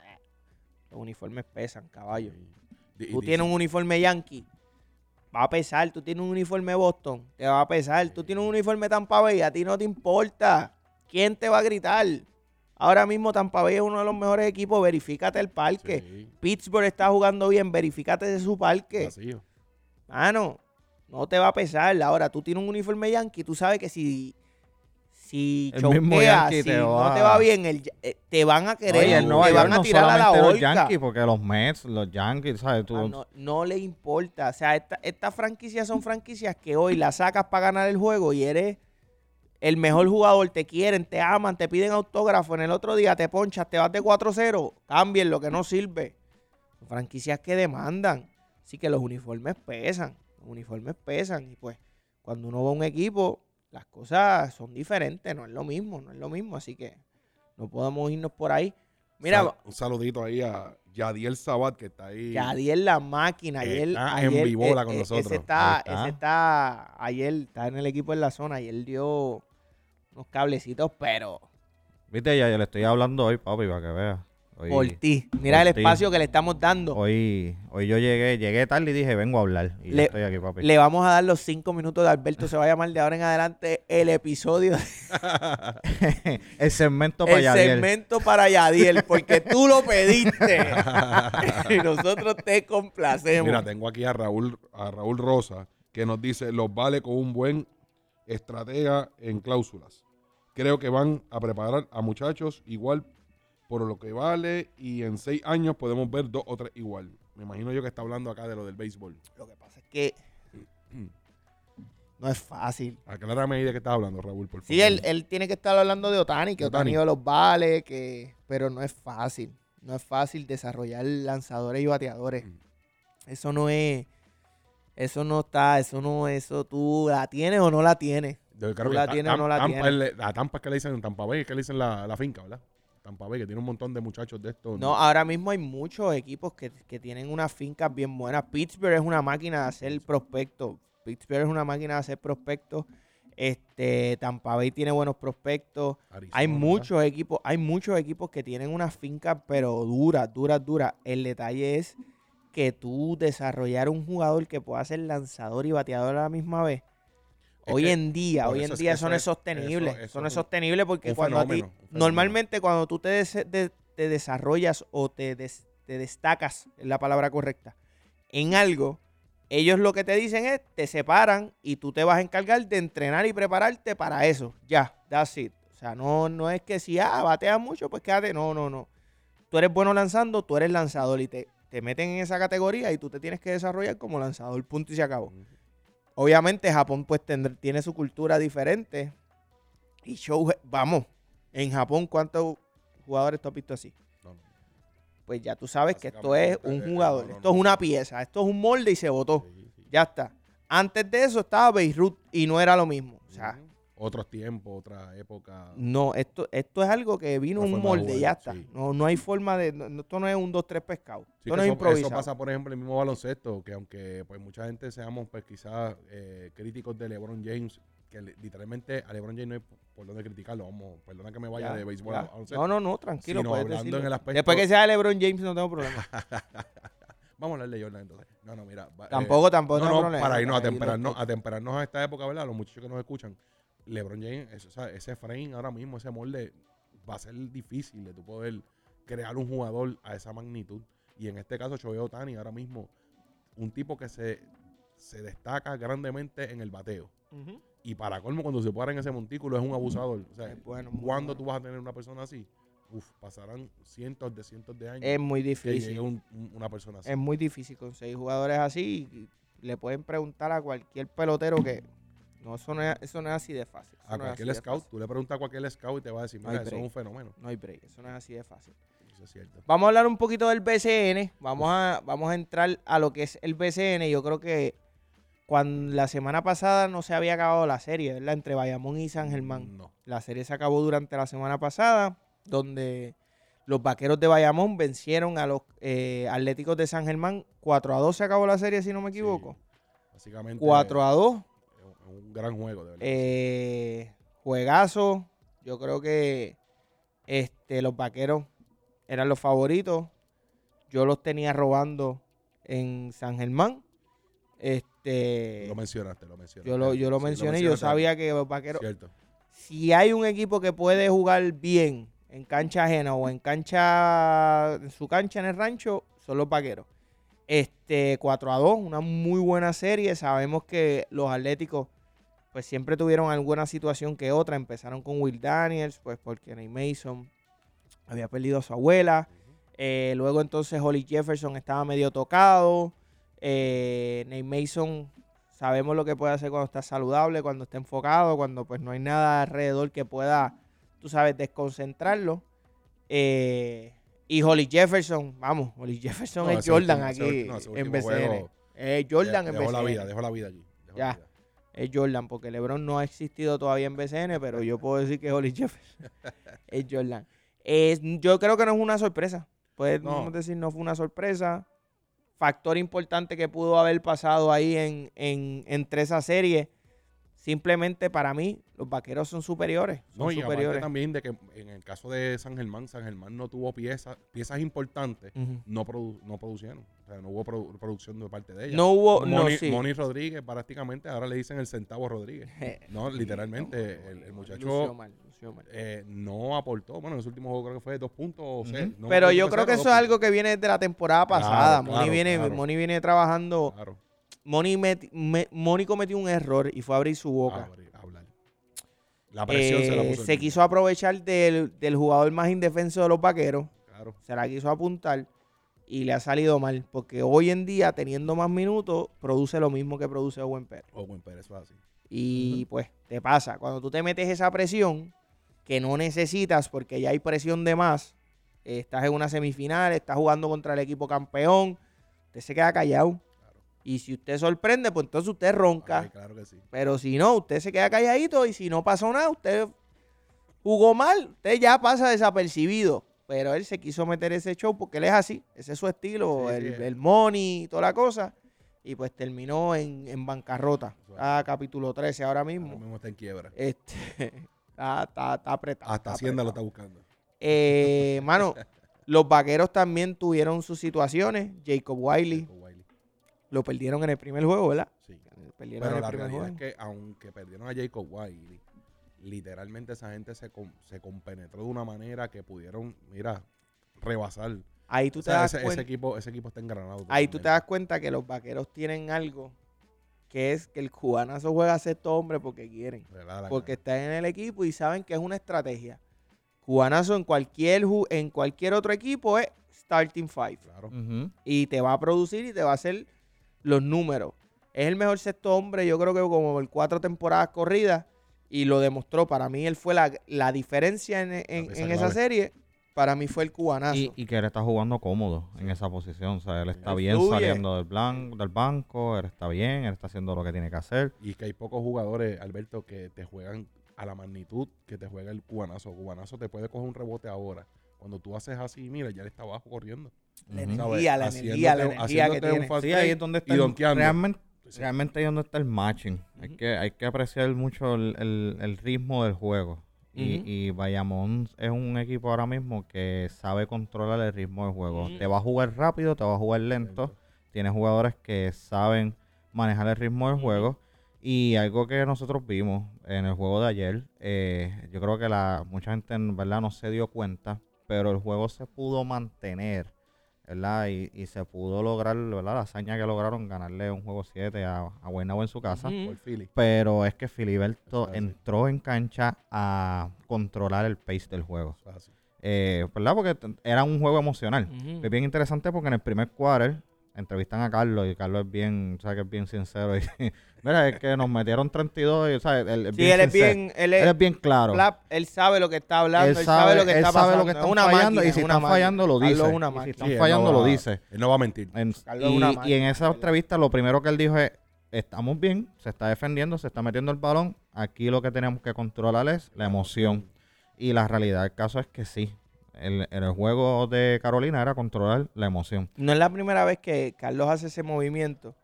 Los uniformes pesan, caballo. Y- y Tú tienes un uniforme Yankee, va a pesar. Tú tienes un uniforme Boston, te va a pesar. Tú tienes un uniforme Tampa Bay, a ti no te importa. ¿Quién te va a gritar? Ahora mismo Tampa Bay es uno de los mejores equipos. Verifícate el parque. Sí, Pittsburgh está jugando bien. Verifícate de su parque. vacío. Mano, no te va a pesar. Ahora, tú tienes un uniforme Yankee, tú sabes que si, si El choqueas, si te no va- te va bien, el, eh, te van a querer, Oye, Nueva te York van a no tirar a la los. Yankees, porque los Mets, los Yankees, ¿sabes? Tú, Ah, no, no le importa. O sea, esta- estas franquicias son franquicias que hoy las sacas para ganar el juego y eres el mejor jugador, te quieren, te aman, te piden autógrafo, en el otro día te ponchas, te vas de 4-0, cambien lo que no sirve. Son franquicias que demandan. Así que los uniformes pesan, los uniformes pesan. Y pues, cuando uno va a un equipo, las cosas son diferentes, no es lo mismo, no es lo mismo. Así que no podemos irnos por ahí. Mira, Sal- un saludito ahí a Yadiel Sabat, que está ahí. Yadier la máquina. Ayer, Está en ayer, vivola eh, con eh, nosotros. Ese está, Ahí está. ese está, ayer está en el equipo en la zona. Ayer dio unos cablecitos, pero Viste, ya, ya le estoy hablando hoy, papi, para que veas. Hoy, por ti. Mira por el espacio que le estamos dando. hoy, hoy yo llegué, llegué tarde y dije, vengo a hablar. Y Le- estoy aquí, papi. Le vamos a dar los cinco minutos de Alberto. Se va a llamar de ahora en adelante el episodio, el segmento para el Yadiel. segmento para Yadiel, porque tú lo pediste. y nosotros te complacemos. Mira, tengo aquí a Raúl, a Raúl Rosa, que nos dice, los vale con un buen estratega en cláusulas. Creo que van a preparar a muchachos igual por lo que vale y en seis años podemos ver dos o tres igual. Me imagino yo que está hablando acá de lo del béisbol. Lo que pasa es que no es fácil. Aclárame ahí de qué estás hablando, Raúl, por favor. Sí, él, él tiene que estar hablando de Otani, que. Otani los vale, que, pero no es fácil. No es fácil desarrollar lanzadores y bateadores. Mm. Eso no es, eso no está, eso no, eso tú la tienes o no la tienes. Yo creo ¿Tú que la Ta- tienes o no la Tampa tienes? a Tampa es que le dicen Tampa Bay, es que le dicen la, la finca, ¿verdad? Tampa Bay, que tiene un montón de muchachos de estos. No, ahora mismo hay muchos equipos que, que tienen unas fincas bien buenas. Pittsburgh es una máquina de hacer prospectos. Pittsburgh es una máquina de hacer prospectos. Este, Tampa Bay tiene buenos prospectos. Arizona, Hay ¿verdad? muchos equipos, hay muchos equipos que tienen unas fincas, pero duras, duras, duras. El detalle es que tú desarrollar un jugador que pueda ser lanzador y bateador a la misma vez. Es hoy que en día, hoy en día eso no es sostenible. eso- no es sostenible porque cuando a ti, normalmente cuando tú te, des- de- te desarrollas o te, des- te destacas, es la palabra correcta, en algo, ellos lo que te dicen es, te separan y tú te vas a encargar de entrenar y prepararte para eso. Ya, that's it. O sea, no, no es que si, ah, bateas mucho, pues quédate. No, no, no. Tú eres bueno lanzando, tú eres lanzador y te, te meten en esa categoría y tú te tienes que desarrollar como lanzador, punto y se acabó. Obviamente Japón pues tiene su cultura diferente. Y show, vamos, en Japón cuántos jugadores tú has visto así? No. Pues ya tú sabes que esto es un eh, jugador, no, no, esto es una pieza, esto es un molde y se. Sí, sí. Ya está. Antes de eso estaba Beirut y no era lo mismo. O sea. Otros tiempos, otra época. no, esto, esto es algo que vino un molde, jugar, ya está. sí. No, no hay forma de. no- esto no es un 2-3 pescado. Sí, esto no es improvisado. eso pasa, por ejemplo, en el mismo baloncesto, que aunque pues mucha gente seamos pues quizás eh, críticos de LeBron James, que literalmente a LeBron James no hay por- dónde criticarlo, vamos, perdona que me vaya Ya, de béisbol a baloncesto. No, no, no, tranquilo. Sino puedes hablando decirlo. en el aspecto- Después que sea LeBron James no tengo problema. Vamos a hablar de Jordan entonces. No, no, mira. eh, tampoco, tampoco no, no, problema. para irnos a temperarnos, a temperarnos a esta época, ¿verdad? Los muchachos que nos escuchan, LeBron James, eso, o sea, ese frame ahora mismo, ese molde, va a ser difícil de tu poder crear un jugador a esa magnitud. Y en este caso, Shohei Otani, ahora mismo, un tipo que se, se destaca grandemente en el bateo. Y para colmo, cuando se para en ese montículo, es un abusador. O sea, bueno, ¿cuándo bueno. tú vas a tener una persona así? Uf, pasarán cientos de cientos de años Es muy que difícil. un- un- una persona así. Es muy difícil conseguir jugadores así. y Le pueden preguntar a cualquier pelotero que no, eso, no es, eso no es así de fácil. Eso a no cualquier scout, tú le preguntas a cualquier scout y te va a decir, mira, eso es un fenómeno. No hay break. Eso no es así de fácil. Eso es cierto. Vamos a hablar un poquito del BCN. Vamos a, vamos a entrar a lo que es el BCN. Yo creo que cuando la semana pasada no se había acabado la serie, ¿verdad? Entre Bayamón y San Germán. No. La serie se acabó durante la semana pasada, donde los vaqueros de Bayamón vencieron a los eh, Atléticos de San Germán. 4 a 2 se acabó la serie, si no me equivoco. Sí, básicamente. 4 a 2. Un- gran juego, de verdad. Eh, juegazo. Yo creo que este, los vaqueros eran los favoritos. Yo los tenía robando en San Germán. Este, lo mencionaste, lo mencionaste. yo lo, yo lo Sí, mencioné. Yo sabía que los vaqueros. Cierto. Si hay un equipo que puede jugar bien en cancha ajena o en cancha, en su cancha en el rancho, son los vaqueros. Este 4 a 2, una muy buena serie. Sabemos que los Atléticos pues siempre tuvieron alguna situación que otra. Empezaron con Will Daniels, pues porque Nate Mason había perdido a su abuela. Eh, luego entonces Holly Jefferson estaba medio tocado. Eh, Nate Mason sabemos lo que puede hacer cuando está saludable, cuando está enfocado, cuando pues no hay nada alrededor que pueda, tú sabes, desconcentrarlo. Eh, y Holly Jefferson, vamos, Holly Jefferson No, es Jordan último- aquí no, en BCN. juego, Es Jordan de- en dejó la vida, dejó la vida allí. dejó la Ya. vida. Es Jordan, porque LeBron no ha existido todavía en BCN, pero yo puedo decir que Holly Jefferson es Jordan. Es- yo creo que no es una sorpresa. Podemos No. decir, no fue una sorpresa. Factor importante que pudo haber pasado ahí en, en, entre esa serie. Simplemente para mí, los vaqueros son superiores. Son No, y superiores. también de que en el caso de San Germán, San Germán no tuvo piezas, piezas importantes, no, produ- no producieron. O sea, no hubo produ- producción de parte de ella. No hubo. no, Moni, sí. Moni Rodríguez, prácticamente, ahora le dicen el centavo Rodríguez. No, literalmente, el, el Lució muchacho mal, lució mal. eh, no aportó. Bueno, en su último juego creo que fue dos puntos o Ujú. seis, no Pero yo creo que eso es algo que viene de la temporada Claro, pasada. Moni, claro, viene, claro. Moni viene trabajando. Moni, meti- me- Moni cometió un error y fue a abrir su boca. abrir, hablar. La presión se la Eh, puso. se quiso aprovechar del, del jugador más indefenso de los vaqueros. Se la quiso apuntar y le ha salido mal. Porque hoy en día, teniendo más minutos, produce lo mismo que produce Owen Pérez. Owen Pérez fue así. Y pues te pasa. Cuando tú te metes esa presión que no necesitas porque ya hay presión de más, eh, estás en una semifinal, estás jugando contra el equipo campeón, usted se queda callado. Y si usted sorprende, pues entonces usted ronca. Ay, claro que sí. Pero si no, usted se queda calladito y si no pasó nada, usted jugó mal, usted ya pasa desapercibido. Pero él se quiso meter ese show porque él es así, ese es su estilo, Sí, el, el money y toda la cosa. Y pues terminó en, en bancarrota. Está capítulo 13 ahora Ahora mismo. está en quiebra. Este, está, está, está apretado. Hasta está Hacienda lo está buscando. Eh, mano, los vaqueros también tuvieron sus situaciones. Jacob Wiley Jacob Wiley. lo perdieron en el primer juego, ¿verdad? Sí. Perdieron Pero en el la primer realidad juego. es que aunque perdieron a Jacob Wiley, literalmente esa gente se, com- se compenetró de una manera que pudieron, mira, rebasar. Ahí tú O te das ese, cuenta. ese equipo, ese equipo está engranado. Ahí tú te das cuenta que los vaqueros tienen algo que es que el cubanazo juega a sexto hombre porque quieren. Porque cara. están en el equipo y saben que es una estrategia. Cubanazo en cualquier, en cualquier otro equipo es starting five. Claro. Y te va a producir y te va a hacer los números. Es el mejor sexto hombre, yo creo que como por cuatro temporadas corridas. Y lo demostró. Para mí, él fue la, la diferencia en, en- esa serie. para mí fue el cubanazo. Y, y que él está jugando cómodo en esa posición. O sea, él está Él bien fluye. saliendo del, blan- del banco, él está bien, él está haciendo lo que tiene que hacer. Y que hay pocos jugadores, Alberto, que te juegan a la magnitud que te juega el cubanazo. Cubanazo te puede coger un rebote ahora. Cuando tú haces así, mira, ya él está abajo corriendo. la energía, la Haciéndote- energía, la energía que tiene. Sí, ahí es donde está y el- donkeando. realmente. Realmente ahí donde está el matching. hay, Ujú. que, hay que apreciar mucho el, el- el ritmo del juego. Y, y Bayamón es un equipo ahora mismo que sabe controlar el ritmo del juego. Te va a jugar rápido, te va a jugar lento. Tiene jugadores que saben manejar el ritmo del juego. Y algo que nosotros vimos en el juego de ayer, eh, yo creo que la mucha gente en verdad no se dio cuenta, pero el juego se pudo mantener, ¿verdad? Y, y se pudo lograr, ¿verdad? La hazaña que lograron ganarle un juego 7 a, a Guaynabo en su casa. Ujú. Por Philly. Pero es que Filiberto entró en cancha a controlar el pace del juego. Eh, ¿Verdad? Porque era un juego emocional. Ujú. Es bien interesante porque en el primer quarter entrevistan a Carlos y Carlos es bien, ¿sabes? Que es bien sincero. Y, mira, es que nos metieron 32 y, Sí, bien él es bien, él Él es, bien claro. Él sabe lo que está hablando, él él, sabe, lo que él está sabe pasando. lo que es están una fallando máquina, y si una están máquina. fallando lo Carlos dice. es una Y si están Sí, fallando no lo dice. Él no va a mentir. En- Carlos y, una y en esa Carlos. entrevista lo primero que él dijo es, estamos bien, se está defendiendo, se está metiendo el balón, aquí lo que tenemos que controlar es la emoción. Y la realidad del caso es que sí, el, el juego de Carolina era controlar la emoción. No es la primera vez que Carlos hace ese movimiento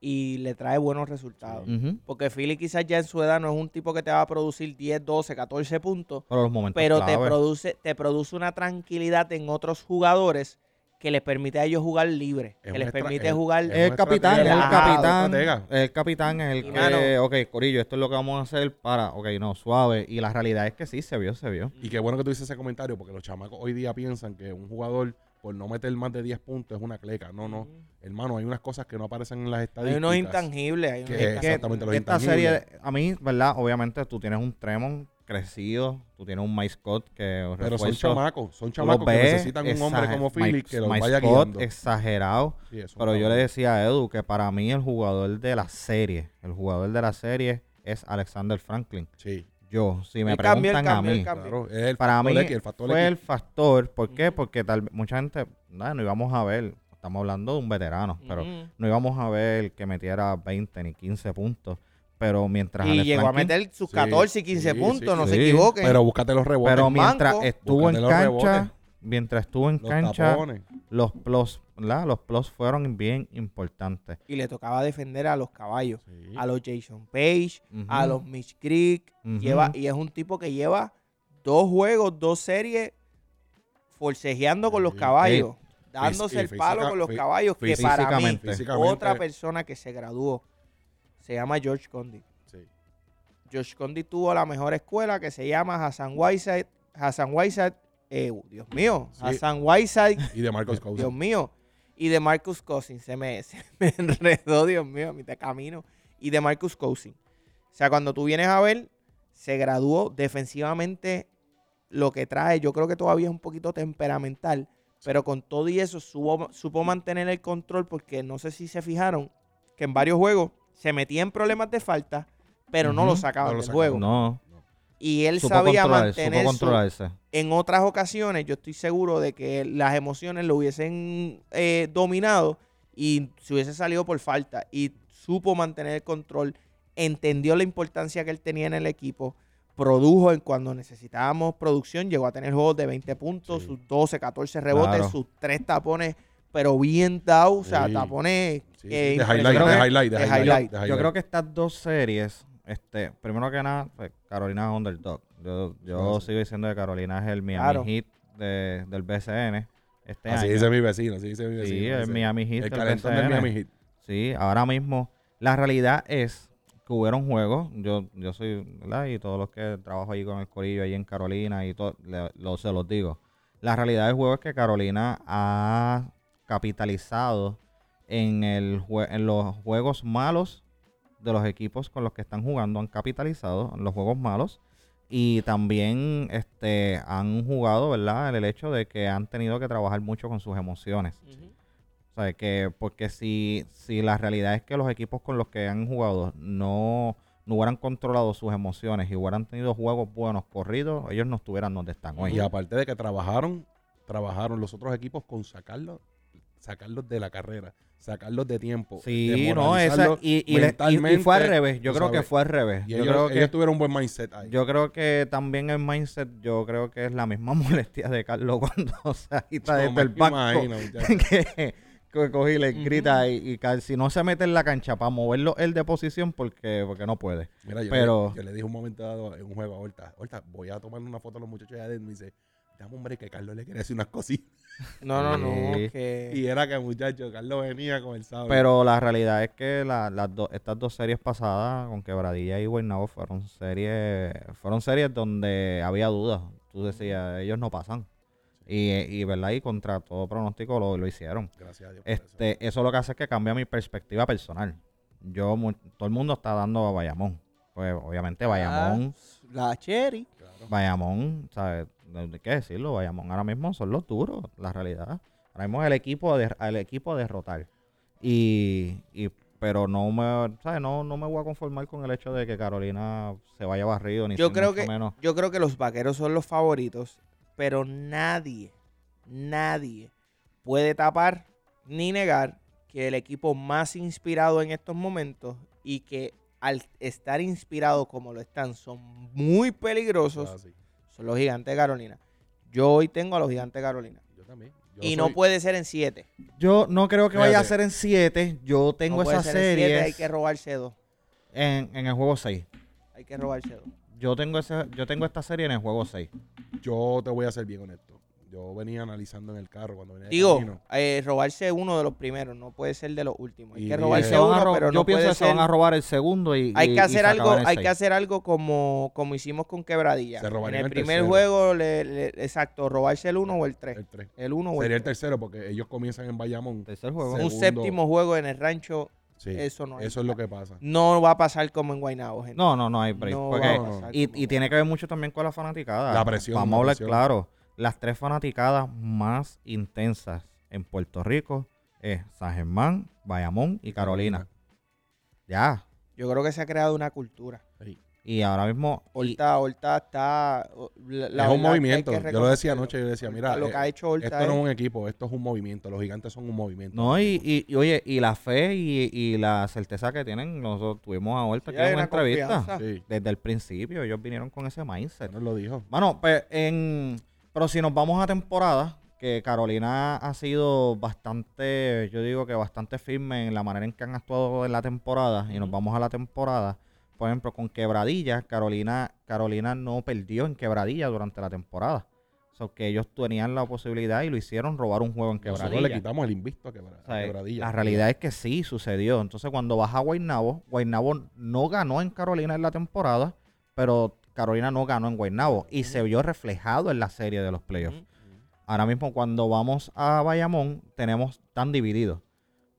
y le trae buenos resultados. Porque Philly quizás ya en su edad no es un tipo que te va a producir 10, 12, 14 puntos, Pero los momentos pero te produce, te produce una tranquilidad en otros jugadores que les permite a ellos jugar libre, Es que les permite es- jugar... es el capitán, el estratega, relajado, capitán, el capitán es el que, mano- ok, Corillo, esto es lo que vamos a hacer para, ok, no, suave. Y la realidad es que sí, se vio, se vio. Y qué bueno que tú dices ese comentario, porque los chamacos hoy día piensan que un jugador, por no meter más de 10 puntos, es una cleca. No, no. Hermano, hay unas cosas que no aparecen en las Hay estadísticas. unos intangibles. Hay unos que- intangibles. exactamente, los esta intangibles. serie, a mí, ¿verdad? Obviamente tú tienes un Tremont crecido, tú tienes un Mike Scott que Pero son chamacos. Son chamacos que necesitan un hombre como Philly Mike- que los Mike vaya Scott guiando. exagerado. Sí, es Pero yo le decía a Edu que para mí el jugador de la serie, el jugador de la serie es Alexander Franklin. Sí, Yo, si me El cambio, el preguntan cambio, a mí, claro. Es el para factor mí X, el factor fue X. el factor. ¿Por qué? Porque tal mucha gente, nada, no íbamos a ver, estamos hablando de un veterano, pero Ujú. no íbamos a ver que metiera 20 ni 15 puntos. Pero mientras Y Alex llegó a Franklin- meter sus Sí, 14 y 15 sí, puntos, sí, no sí. se equivoquen. Pero búscate los rebotes. pero mientras manco, estuvo en cancha, rebotes. Mientras estuvo en los cancha, tapones. los plus, los plus fueron bien importantes. y le tocaba defender a los caballos, Sí. a los Jason Page, a los Mitch Creek. Lleva, y es un tipo que lleva dos juegos, dos series forcejeando con los caballos, dándose y el palo con los caballos, que para mí, otra persona que se graduó se llama George Condi. George Condi tuvo la mejor escuela que se llama Hassan Whiteside. Hassan Whiteside, eh, Dios mío, Sí. Hassan Whiteside, Y de Marcos Cousins. Dios mío. Y de Marcus Cousins, se me, se me enredó, Dios mío, a mitad camino. Y de Marcus Cousins. O sea, cuando tú vienes a ver, se graduó defensivamente lo que trae. Yo creo que todavía es un poquito temperamental, pero con todo y eso supo, supo mantener el control porque no sé si se fijaron que en varios juegos se metía en problemas de falta, pero no lo sacaban No lo del sacaban. juego. No, Y él supo sabía controlar, mantener supo su- controlarse. en otras ocasiones yo estoy seguro de que las emociones lo hubiesen eh, dominado y se hubiese salido por falta y supo mantener el control, entendió la importancia que él tenía en el equipo, produjo en cuando necesitábamos producción, llegó a tener juegos de 20 puntos, Sí. sus 12, 14 rebotes, Claro. sus tres tapones, pero bien dado, o sea, Sí. tapones Sí, eh, sí, de highlight, de highlight, de de highlight, highlight. de Yo highlight. creo que estas dos series, este, primero que nada, pues, Carolina es underdog. Yo, yo Sí, sí. sigo diciendo que Carolina es el Miami Claro. Heat de- del BCN este Así año. dice mi vecino, así dice mi vecino. sí, el Miami Heat El del calentón del. Miami Heat. Sí, ahora mismo la realidad es que hubieron juegos, yo, yo soy, ¿verdad? Y todos los que trabajo ahí con el corillo ahí en Carolina y todo, le- lo, se los digo. La realidad del juego es que Carolina ha capitalizado en, el jue- en los juegos malos de los equipos con los que están jugando, han capitalizado en los juegos malos y también este han jugado, ¿verdad? En el hecho de que han tenido que trabajar mucho con sus emociones. O sea, que porque si, si la realidad es que los equipos con los que han jugado no, no hubieran controlado sus emociones y hubieran tenido juegos buenos corridos, ellos no estuvieran donde están hoy. Y aparte de que trabajaron, trabajaron los otros equipos con sacarlos, sacarlos de la carrera, sacarlos de tiempo. Sí, no, esa, y, y, y- y fue al revés. Yo creo que fue al revés. Y Yo ellos, creo ellos tuvieron un buen mindset ahí. Yo creo que también el mindset, yo creo que es la misma molestia de Carlos cuando se agita No desde me el banco. que, que cogí y le grita y, y ca- si no se mete en la cancha para moverlo él de posición porque, porque no puede. Mira, yo, Pero- le, yo le dije un momento dado en un juego a Horta, Horta, voy a tomar una foto a los muchachos de adentro y dice, dame hombre que Carlos le quiere decir unas cositas. No, no, no. Que... Y era que muchacho, Carlos venía con el sable. Pero la realidad es que la- las dos estas dos series pasadas con Quebradilla y Guaynabo fueron series fueron series donde había dudas. Tú decías, ellos no pasan. Y, y verdad, y contra todo pronóstico lo, lo hicieron. Gracias a Dios. por eso. Este, eso lo que hace es que cambia mi perspectiva personal. Yo, todo el mundo está dando a Bayamón. Pues obviamente Bayamón, Ah, La Cherry. Claro. Bayamón, ¿sabes? Hay que decirlo, Bayamón ahora mismo son los duros, la realidad. Ahora mismo es el equipo, de, el equipo a derrotar. Y, y pero no me, ¿sabes? No, no me voy a conformar con el hecho de que Carolina se vaya barrido ni Yo creo que menos. yo creo que los vaqueros son los favoritos, pero nadie, nadie puede tapar ni negar que el equipo más inspirado en estos momentos y que al estar inspirados como lo están son muy peligrosos Ah, sí. Son los gigantes de Carolina. Yo hoy tengo a los gigantes de Carolina. Yo también. Yo y soy- no puede ser en 7. Yo no creo que vaya a ser en 7. Yo tengo no puede esa ser en siete, serie hay que robarse dos. en, en el juego 6. Hay que robarse dos. Yo tengo, ese, yo tengo esta serie en el juego 6. Yo te voy a ser bien honesto. Yo venía analizando en el carro cuando venía Digo, eh, robarse uno de los primeros, no puede ser de los últimos. Hay Y que robarse uno, ro- pero yo no pienso puede que se van a robar el segundo y Hay que y hacer algo, hay seis. que hacer algo como, como hicimos con Quebradilla. Se En el el primer tercero. juego, le- le- exacto, robarse el uno o el tres. El 3. El uno o el Sería el tres. tercero porque ellos comienzan en Bayamón. Tercer juego. Un séptimo juego en el rancho, Sí, eso no eso es lo que pasa. No va a pasar como en Guaynabo, gente. No, no, no hay break. No porque- va a no, no. pasar y, como y tiene que ver mucho también con la fanaticada. La presión, Vamos la a hablar presión. claro. Las tres fanaticadas más intensas en Puerto Rico es San Germán, Bayamón y Carolina. Ya. Yo creo que se ha creado una cultura. Sí. Y ahora mismo... Horta, Horta está... la- la es un que movimiento. que Yo lo decía anoche, yo decía, mira, lo eh, que ha hecho Horta esto no es- es un equipo, esto es un movimiento. Los gigantes son un movimiento. No, y, y- y, oye, y la fe y, y la certeza que tienen, nosotros tuvimos a Horta Sí, aquí en hay una una entrevista. Sí, Desde el principio, ellos vinieron con ese mindset. nos lo dijo. Bueno, pues en. Pero si nos vamos a temporada, que Carolina ha sido bastante, yo digo que bastante firme en la manera en que han actuado en la temporada, y nos vamos a la temporada, por ejemplo, con Quebradilla, Carolina, Carolina no perdió en Quebradilla durante la temporada. O sea, que ellos tenían la posibilidad y lo hicieron robar un juego en Nosotros Quebradilla. le quitamos el invicto a, Quebra- O sea, a Quebradilla. la realidad es que sí sucedió. Entonces, cuando vas a Guaynabo, Guaynabo no ganó en Carolina en la temporada, pero Carolina no ganó en Guaynabo y se vio reflejado en la serie de los playoffs. Ahora mismo, cuando vamos a Bayamón, tenemos tan divididos,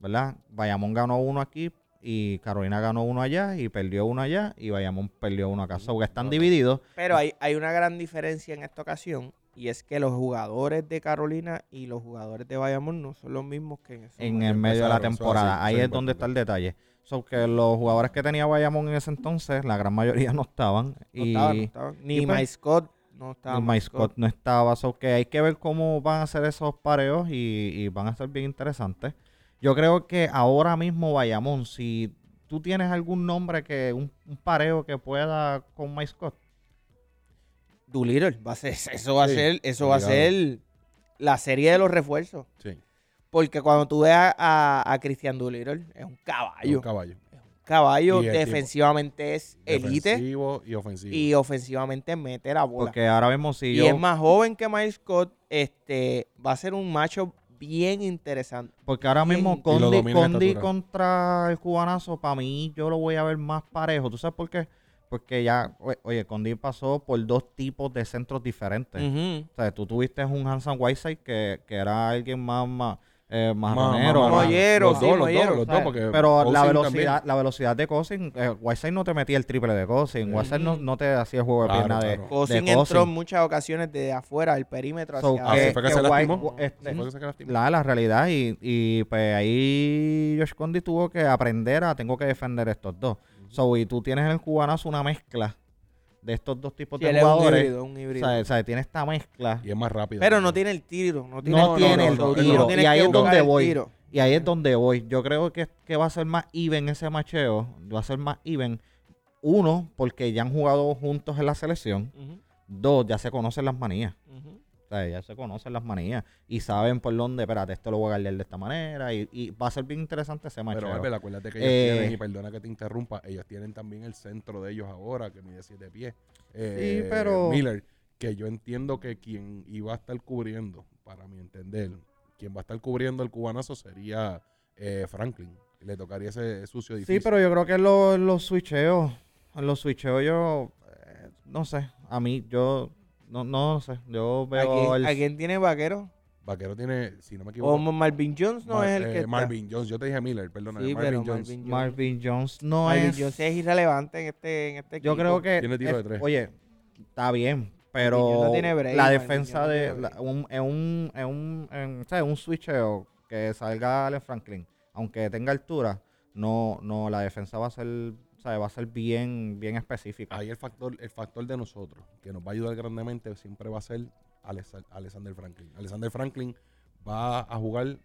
¿verdad? Bayamón ganó uno aquí y Carolina ganó uno allá y perdió uno allá y Bayamón perdió uno acá. So, que están divididos. Pero hay, hay una gran diferencia en esta ocasión y es que los jugadores de Carolina y los jugadores de Bayamón no son los mismos que en en el medio de la temporada. así, Ahí es donde está el detalle. So que los jugadores que tenía Bayamón en ese entonces, la gran mayoría no estaban. No y estaban, no estaban. Ni y pues, Mike Scott no estaba. Mike Scott no estaba. So que hay que ver cómo van a ser esos pareos y, y van a ser bien interesantes. Yo creo que ahora mismo Bayamón, si tú tienes algún nombre que, un, un pareo que pueda con Mike Scott. Doolittle, va a ser, eso va a Sí, ser, eso va a ser la serie de los refuerzos. Sí, Porque cuando tú veas a, a Christian Doolittle, es un caballo. un caballo. caballo Y el tipo- defensivamente es elite Defensivo y ofensivo. y ofensivamente mete la bola. Porque ahora mismo si y yo... es más joven que Miles Scott, este, va a ser un macho bien interesante. Porque ahora Bien. mismo Condi, contra el cubanazo, para mí yo lo voy a ver más parejo. ¿Tú sabes por qué? Porque ya, oye, Condi pasó por dos tipos de centros diferentes. O sea, tú tuviste un Hanson Whiteside que, que era alguien más, más eh, Ma- marronero. ma- ma- ma- Mollero, los sí, dos, los mollero, dos, los dos, ¿sabes? porque Pero la velocidad, también. la velocidad de Cousin, eh, Whiteside no te metía el triple de Cousin. Whiteside no, no te hacía el juego de Claro, pierna de, claro. Cousin de entró Cousin. en muchas ocasiones de afuera, del perímetro So, hacia Así que- fue que, que se White- lastimó. este- Así fue que se lastimó. la, la realidad y, y pues ahí Josh Condi tuvo que aprender a tengo que defender estos dos. So, y tú tienes en el cubanazo una mezcla de estos dos tipos Sí, de él es un jugadores. híbrido, un O híbrido. tiene esta mezcla Y es más rápido. Pero no tiene el tiro. No tiene, No tiene el tiro, y ahí es donde el voy. tiro. Y ahí es donde voy. Yo creo que, que va a ser más even ese macheo. Va a ser más even. Uno, porque ya han jugado juntos en la selección. Dos, ya se conocen las manías. O sea, ya se conocen las manías. Y saben por dónde, espérate, esto lo voy a guardar de esta manera. Y, y va a ser bien interesante ese macheo. Pero Albert, acuérdate que ellos Eh, tienen, y perdona que te interrumpa, ellos tienen también el centro de ellos ahora, que mide 7 pies. Eh, pero- Miller, que yo entiendo que quien iba a estar cubriendo, para mi entender, quien va a estar cubriendo el cubanazo sería eh, Franklin. Le tocaría ese sucio difícil. Sí, pero yo creo que los, switcheos, los switcheos yo, eh, no sé, a mí, yo, no, no sé, yo ¿A veo quién, el... a quién tiene vaquero? Vaquero tiene, si no me O equivoco, Marvin Jones no Mar- es el eh, que está. Marvin Jones. Yo te dije Miller, perdona. Sí, Marvin pero Jones. Marvin Jones. Marvin Jones no Marvin es... Jones es irrelevante en este, en este Yo equipo. creo que... Tiene tiro es- de tres. Oye, está bien, pero no tiene break, la defensa no de... la- un, en un, en un, en, ¿sabes? un switcheo que salga Allen Franklin, aunque tenga altura, no, no, la defensa va a ser, ¿sabes? Va a ser bien, bien específica. Ahí el factor, el factor de nosotros, que nos va a ayudar grandemente, siempre va a ser Alexa- Alexander Franklin. Alexander Franklin va a jugar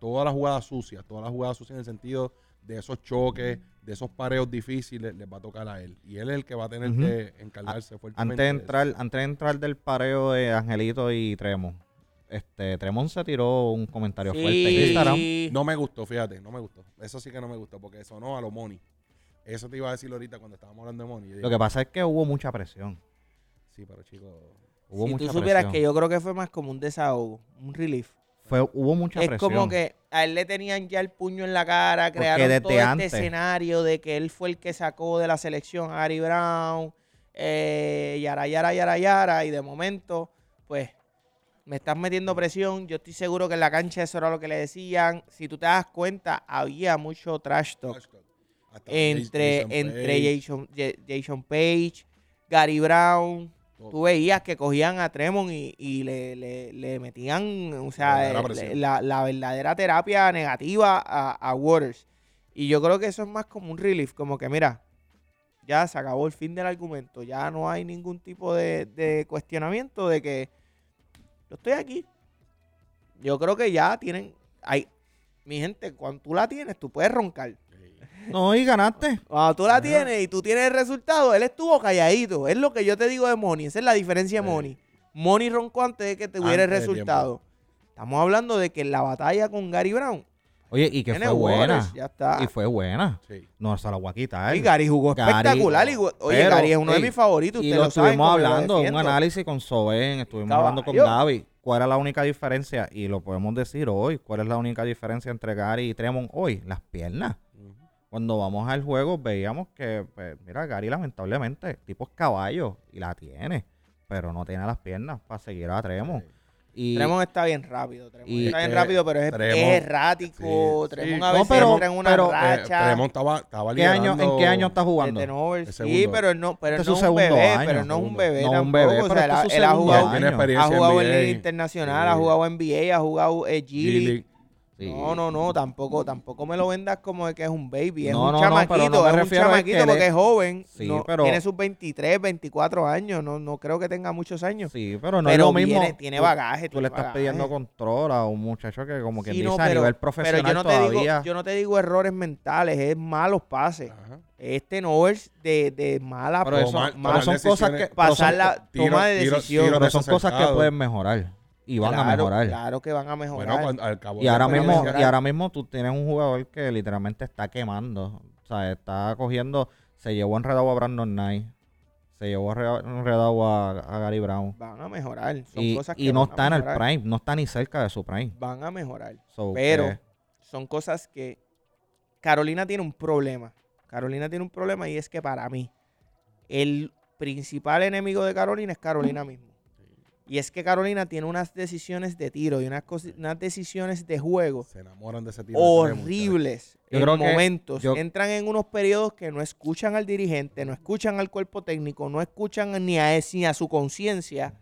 todas las jugadas sucias, todas las jugadas sucias en el sentido de esos choques, de esos pareos difíciles, les va a tocar a él. Y él es el que va a tener que encargarse fuertemente. Antes de entrar, antes de entrar del pareo de Angelito y Tremon, este, Tremon se tiró un comentario fuerte en Instagram. No me gustó, fíjate, no me gustó. Eso sí que no me gustó, porque sonó a lo money. Eso te iba a decir ahorita cuando estábamos hablando de money. Yo Lo digo, que pasa es que hubo mucha presión. Sí, pero chicos, Hubo si mucha tú supieras presión. que yo creo que fue más como un desahogo, un relief. Fue, hubo mucha es presión. como que a él le tenían ya el puño en la cara, Porque crearon desde todo este escenario de que él fue el que sacó de la selección a Gary Brown, eh, yara, yara, yara, yara, y de momento, pues, me estás metiendo presión. Yo estoy seguro que en la cancha eso era lo que le decían. Si tú te das cuenta, había mucho trash talk hasta entre, Jason entre Page, Jason, Ja- Jason Page, Gary Brown. todo. Tú veías que cogían a Tremont y, y le, le- le metían, o sea, Verdadera eh, presión. la, la verdadera terapia negativa a, a Waters. Y yo creo que eso es más como un relief, como que mira, ya se acabó el fin del argumento, ya no hay ningún tipo de, de cuestionamiento de que yo estoy aquí. Yo creo que ya tienen, hay, mi gente, cuando tú la tienes, tú puedes roncar. No, y ganaste. Cuando tú la tienes y tú tienes el resultado, él estuvo calladito. Es lo que yo te digo de Money. Esa es la diferencia de Sí. Money. Money roncó antes de que tuviera el Antes del resultado. Estamos hablando de que en la batalla con Gary Brown. Oye, y que fue buena. Waters, Ya está. Y fue buena. Sí. No se la voy a quitar. Y Gary jugó Gary- espectacular. y oye, Pero, Gary es uno de mis favoritos. Y lo estuvimos hablando, un análisis con Soben, estuvimos hablando con Caballo. Gaby. ¿Cuál era la única diferencia? Y lo podemos decir hoy. ¿Cuál es la única diferencia entre Gary y Tremont hoy? Las piernas. Cuando vamos al juego veíamos que, pues, mira, Gary lamentablemente, tipo es caballo y la tiene, pero no tiene las piernas para seguir a Tremont. Y, Tremont está bien rápido. Tremont y- está bien eh, rápido, pero es, errático. sí, Tremont sí. a No, veces pero- entra en una pero, Eh, estaba, estaba ¿qué año, ¿En qué año está jugando? Sí, pero no, pero Este es no es un bebé, año. pero no es un bebé No, un tampoco. bebé, o sea, este él, él ha jugado, año. Ha jugado en. Liga Internacional, ha Sí. jugado en NBA, ha jugado eh, G League. G-League. Sí. No, no, no, tampoco, tampoco me lo vendas como de que es un baby, es No, un no, no, chamaquito, pero no me es un chamaquito porque es- joven, Sí, no, pero- tiene sus 23, 24 años, no, no creo que tenga muchos años. Sí, pero no pero es lo mismo. viene- tiene tú- bagaje. Tú tiene le estás bagaje. pidiendo control a un muchacho que como que Sí, dice no, a pero- nivel Pero profesional yo no, te todavía. digo, yo no te digo errores mentales, es malos pases. Ajá. Este no es de, de mala Pero eso- pero son cosas que- pasar la toma de decisión. tiro pero son cosas que pueden mejorar y van a mejorar. Claro que van a mejorar. Bueno, cuando, al cabo Y ahora mismo, y ahora mismo tú tienes un jugador que literalmente está quemando. O sea, está cogiendo, se llevó enredado a Brandon Knight, se llevó enre- enredado a, a Gary Brown. van a mejorar. Son Y, cosas que y no van a está en el prime, no está ni cerca de su prime. Van a mejorar. So, Pero que- son cosas que Carolina tiene un problema. Carolina tiene un problema y es que para mí el principal enemigo de Carolina es Carolina mismo. Y es que Carolina tiene unas decisiones de tiro y unas, unas decisiones de juego Se enamoran de ese tiro. de tres, horribles Yo en creo que momentos. yo- Entran en unos periodos que no escuchan al dirigente, no escuchan al cuerpo técnico, no escuchan ni a, ni a su conciencia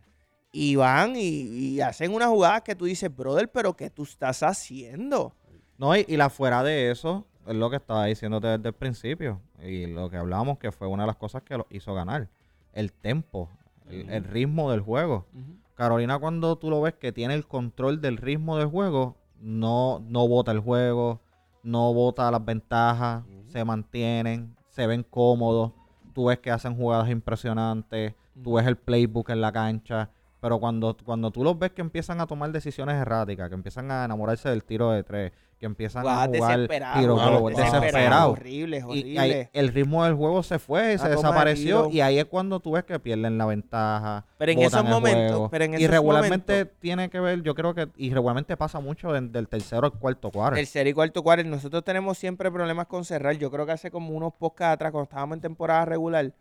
y van y, y hacen una jugada que tú dices, brother, pero ¿qué tú estás haciendo? No, y, y la fuera de eso, es lo que estaba diciéndote desde el principio. Y lo que hablamos que fue una de las cosas que lo hizo ganar. El tempo, el, el ritmo del juego. Carolina, cuando tú lo ves que tiene el control del ritmo del juego, no, no bota el juego, no bota las ventajas, se mantienen, se ven cómodos. Tú ves que hacen jugadas impresionantes, tú ves el playbook en la cancha. Pero cuando, cuando tú los ves que empiezan a tomar decisiones erráticas, que empiezan a enamorarse del tiro de tres, que empiezan Jugadas a jugar tiro globo, desesperadas, desesperado. Horribles, Y ahí horribles. el ritmo del juego se fue, se desapareció y ahí es cuando tú ves que pierden la ventaja. Pero en botan esos el momentos, juego. pero en y regularmente momentos- tiene que ver, yo creo que y regularmente pasa mucho en- del tercero al cuarto cuadro. Tercer y cuarto cuarto. Nosotros tenemos siempre problemas con cerrar. Yo creo que hace como unos podcasts atrás, cuando estábamos en temporada regular,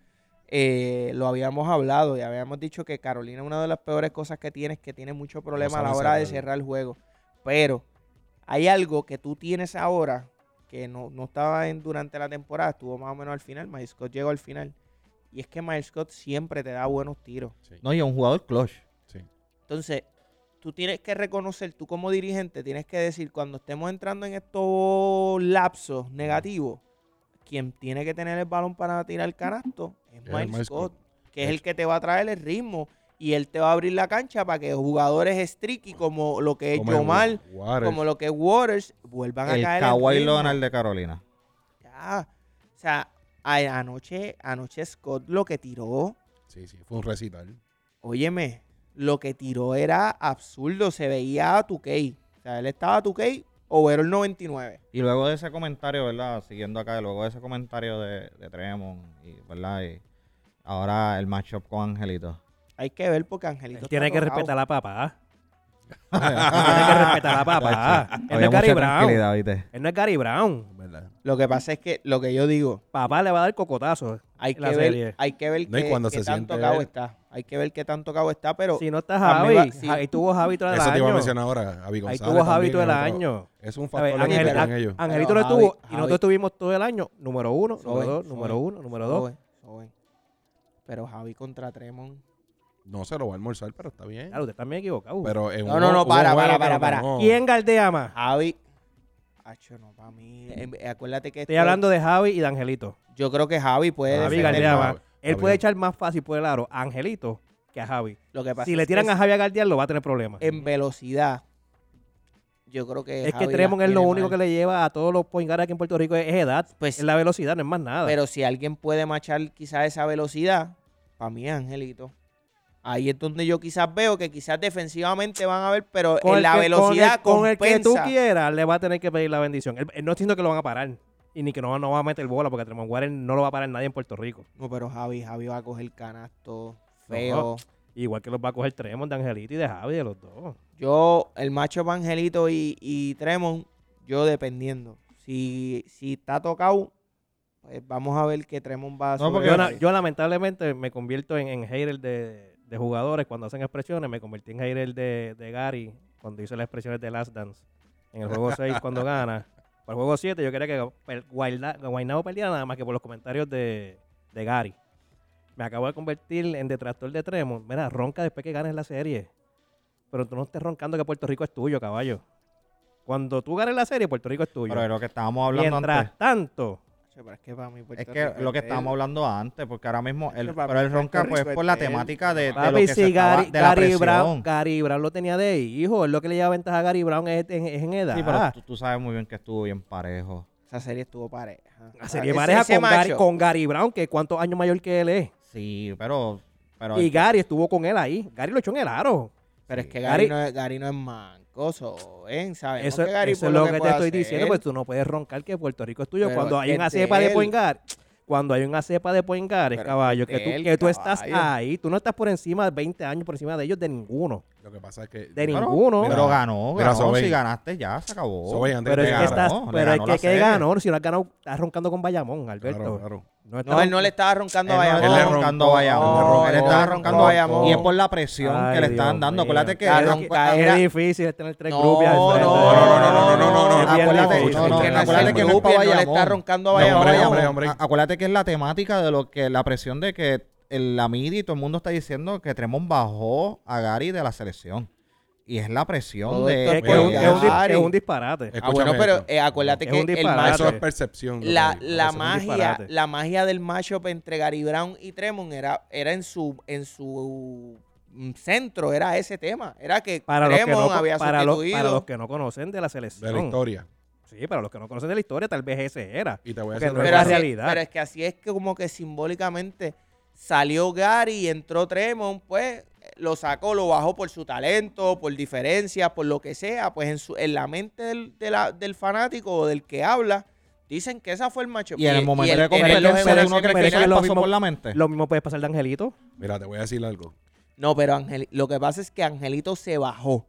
eh, lo habíamos hablado y habíamos dicho que Carolina una de las peores cosas que tiene es que tiene mucho problema a la hora de cerrar. cerrar el juego. Pero hay algo que tú tienes ahora que no, no estaba en, durante la temporada, estuvo más o menos al final. Miles Scott llegó al final. Y es que Miles Scott siempre te da buenos tiros. Sí, No, y es un jugador clutch. sí. Entonces, tú tienes que reconocer, tú como dirigente, tienes que decir, cuando estemos entrando en estos lapsos negativos, quien tiene que tener el balón para tirar el canasto es Es Miles Miles Scott, Scott. que es el que te va a traer el ritmo y él te va a abrir la cancha para que jugadores streaky como lo que es Como Waters. como lo que es Waters, vuelvan El a caer en Kawhi. Leonard de Carolina. Ya. O sea, a- anoche, anoche Scott lo que tiró Sí, sí, fue un recital. Óyeme, lo que tiró era absurdo. Se veía a 2K. O sea, él estaba a 2K o era el 99. Y luego de ese comentario, ¿verdad? Siguiendo acá, luego de ese comentario de, de Tremont, y, ¿verdad? Y ahora el matchup con Angelito. Hay que ver porque Angelito. Él está tiene que respetar a la papá. tiene que respetar a la papá. Él no es Gary Brown. Él no es Gary Brown. ¿verdad? Lo que pasa es que lo que yo digo, Papá le va a dar cocotazo. Hay En que la ver, serie. hay que ver No, cuando qué se tan siente tocado él. está. Hay que ver qué tan tocado está, pero Si no está Javi, va- ahí tuvo Javi todo el Eso te iba a año. mencionar ahora. Javi Ahí tuvo Javi todo el año. Es un ver, factor Á- ellos. Angelito lo estuvo Javi- y nosotros estuvimos todo el año número uno, número dos, número uno, número dos. Pero Javi contra Tremont. No se lo va a almorzar, pero está bien. Claro, usted está bien equivocado. Pero en No, un- no, no, para, para, para, para. ¿Quién galdea más? Javi. Acho, no, para mí. em, acuérdate que. Estoy esto- hablando de Javi y de Angelito. Yo creo que Javi puede. Javi defender- más. Él Javi. puede echar más fácil por el aro a Angelito que a Javi. Lo que pasa Si le es tiran que a Javi a galdear, lo va a tener problemas. en velocidad, yo creo que. Es que Javi Tremont las es lo tiene único mal. que le lleva a todos los point aquí en Puerto Rico es, es edad. Pues- es la velocidad, no es más nada. Pero si alguien puede machar quizás esa velocidad, para mí es Angelito. Ahí es donde yo quizás veo que quizás defensivamente van a ver, pero Con en la que- velocidad con el, con el que tú quieras, le va a tener que pedir la bendición. Él, él no entiendo que lo van a parar. Y ni que no, no va a meter bola, porque Tremont Warren no lo va a parar nadie en Puerto Rico. No, pero Javi, Javi va a coger canasto feo. Igual que los va a coger Tremont de Angelito y de Javi, de los dos. Yo, el macho Angelito y, y Tremont, yo dependiendo. Si, si está tocado, pues vamos a ver que Tremont va a No, porque yo lamentablemente me convierto en, en hater de, de jugadores cuando hacen expresiones. Me convertí en hater de, de Gary cuando hizo las expresiones de Last Dance. En el juego 6 cuando gana. Para el juego 7 yo quería que Guaynabo perdiera nada más que por los comentarios de, de Gary. Me acabo de convertir en detractor de Tremont. Mira, ronca después que ganes la serie. Pero tú no estés roncando que Puerto Rico es tuyo, caballo. Cuando tú ganes la serie, Puerto Rico es tuyo. Pero de lo que estábamos hablando Mientras antes. tanto, Pero es que para mí Puerto Es que Rico lo que es estábamos él. hablando antes, porque ahora mismo, Es para pero él ronca Puerto pues Rico por es la temática de, de lo que se estaba, Gary, de la Gary presión. Brown, Gary Brown lo tenía de hijo. Es lo que le lleva ventaja a Gary Brown es, es- es en edad. Sí, pero tú, tú sabes muy bien que estuvo bien parejo. Esa serie estuvo pareja. La serie Ese- pareja ese con Gary, macho. con Gary Brown, que cuántos años mayor que él es. Sí, pero... pero Y Gary estuvo con él ahí. Gary lo echó en el aro. Pero es que Gary, Gary- no es, Gary no es mancoso, ¿eh? Sabemos Eso, Gary es lo que, te estoy hacer. diciendo, pues tú no puedes roncar que Puerto Rico es tuyo. Pero cuando hay una cepa de guard, cuando hay una cepa de es caballo, que tú, que tú estás ahí, tú no estás por encima de 20 años por encima de ellos de ninguno. Lo que pasa es que. De ninguno. mira, Pero ganó, mira, ganó. Si ganaste, ya se acabó. Sobey, antes pero que es que, estás, ganó, pero es que, ganó. Si no has ganado, estás roncando con Bayamón, Alberto. Claro, claro. No, él no le estaba roncando a Él Bayamón. Él le roncando a Bayamón. él estaba roncando a Bayamón. Y es por la presión Ay, que le Dios estaban dando. mío. Acuérdate que era- Es era- difícil tener tres No, grupos no, no, no, no, no, no, Acuérdate, no, no, acuérdate que no le Bayamón. está roncando a Bayamón. Acuérdate que es la temática de lo que la presión de que el, la media y todo el mundo está diciendo que Tremont bajó a Gary de la selección. Y es la presión Todo de. Es, que es un, es un es un disparate. Ah, bueno, pero eh, acuérdate que el. Eso es percepción. la, la magia, la magia del matchup entre Gary Brown y Tremont era, era en su, en su mm, centro, era ese tema. Era que Para los, que no, había para, los, para los que no conocen de la De la selección. historia. Sí, para los que no conocen de la historia, tal vez ese era. Y te voy a decir no es la realidad. pero es que así es que como que simbólicamente salió Gary y entró Tremont, pues lo sacó, lo bajó por su talento, por diferencias, por lo que sea, pues en, su, en la mente del, de la- del fanático o del que habla, dicen que esa fue el macho. Y en el momento de competencia, juegos ¿uno cree que le lo pasó mismo- por la mente? Lo mismo puede pasar de Angelito. Mira, te voy a decir algo. No, pero Angel, lo que pasa es que Angelito se bajó.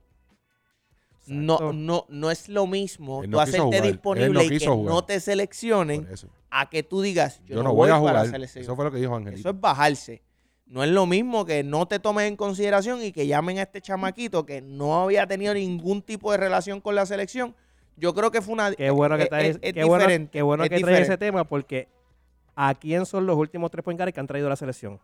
No, no, no es lo mismo tú no quiso hacerte disponible no y que jugar. no te seleccionen eso. a que tú digas, yo, Yo no, no voy a jugar. la selección. Eso fue lo que dijo Eso Angelito. es bajarse. No es lo mismo que no te tomen en consideración y que llamen a este chamaquito que no había tenido ningún tipo de relación con la selección. Yo creo que fue una. Qué bueno que, es- traes, es- es qué bueno, diferente, qué bueno es que traes ese tema porque ¿a quién son los últimos tres point guards que han traído la selección?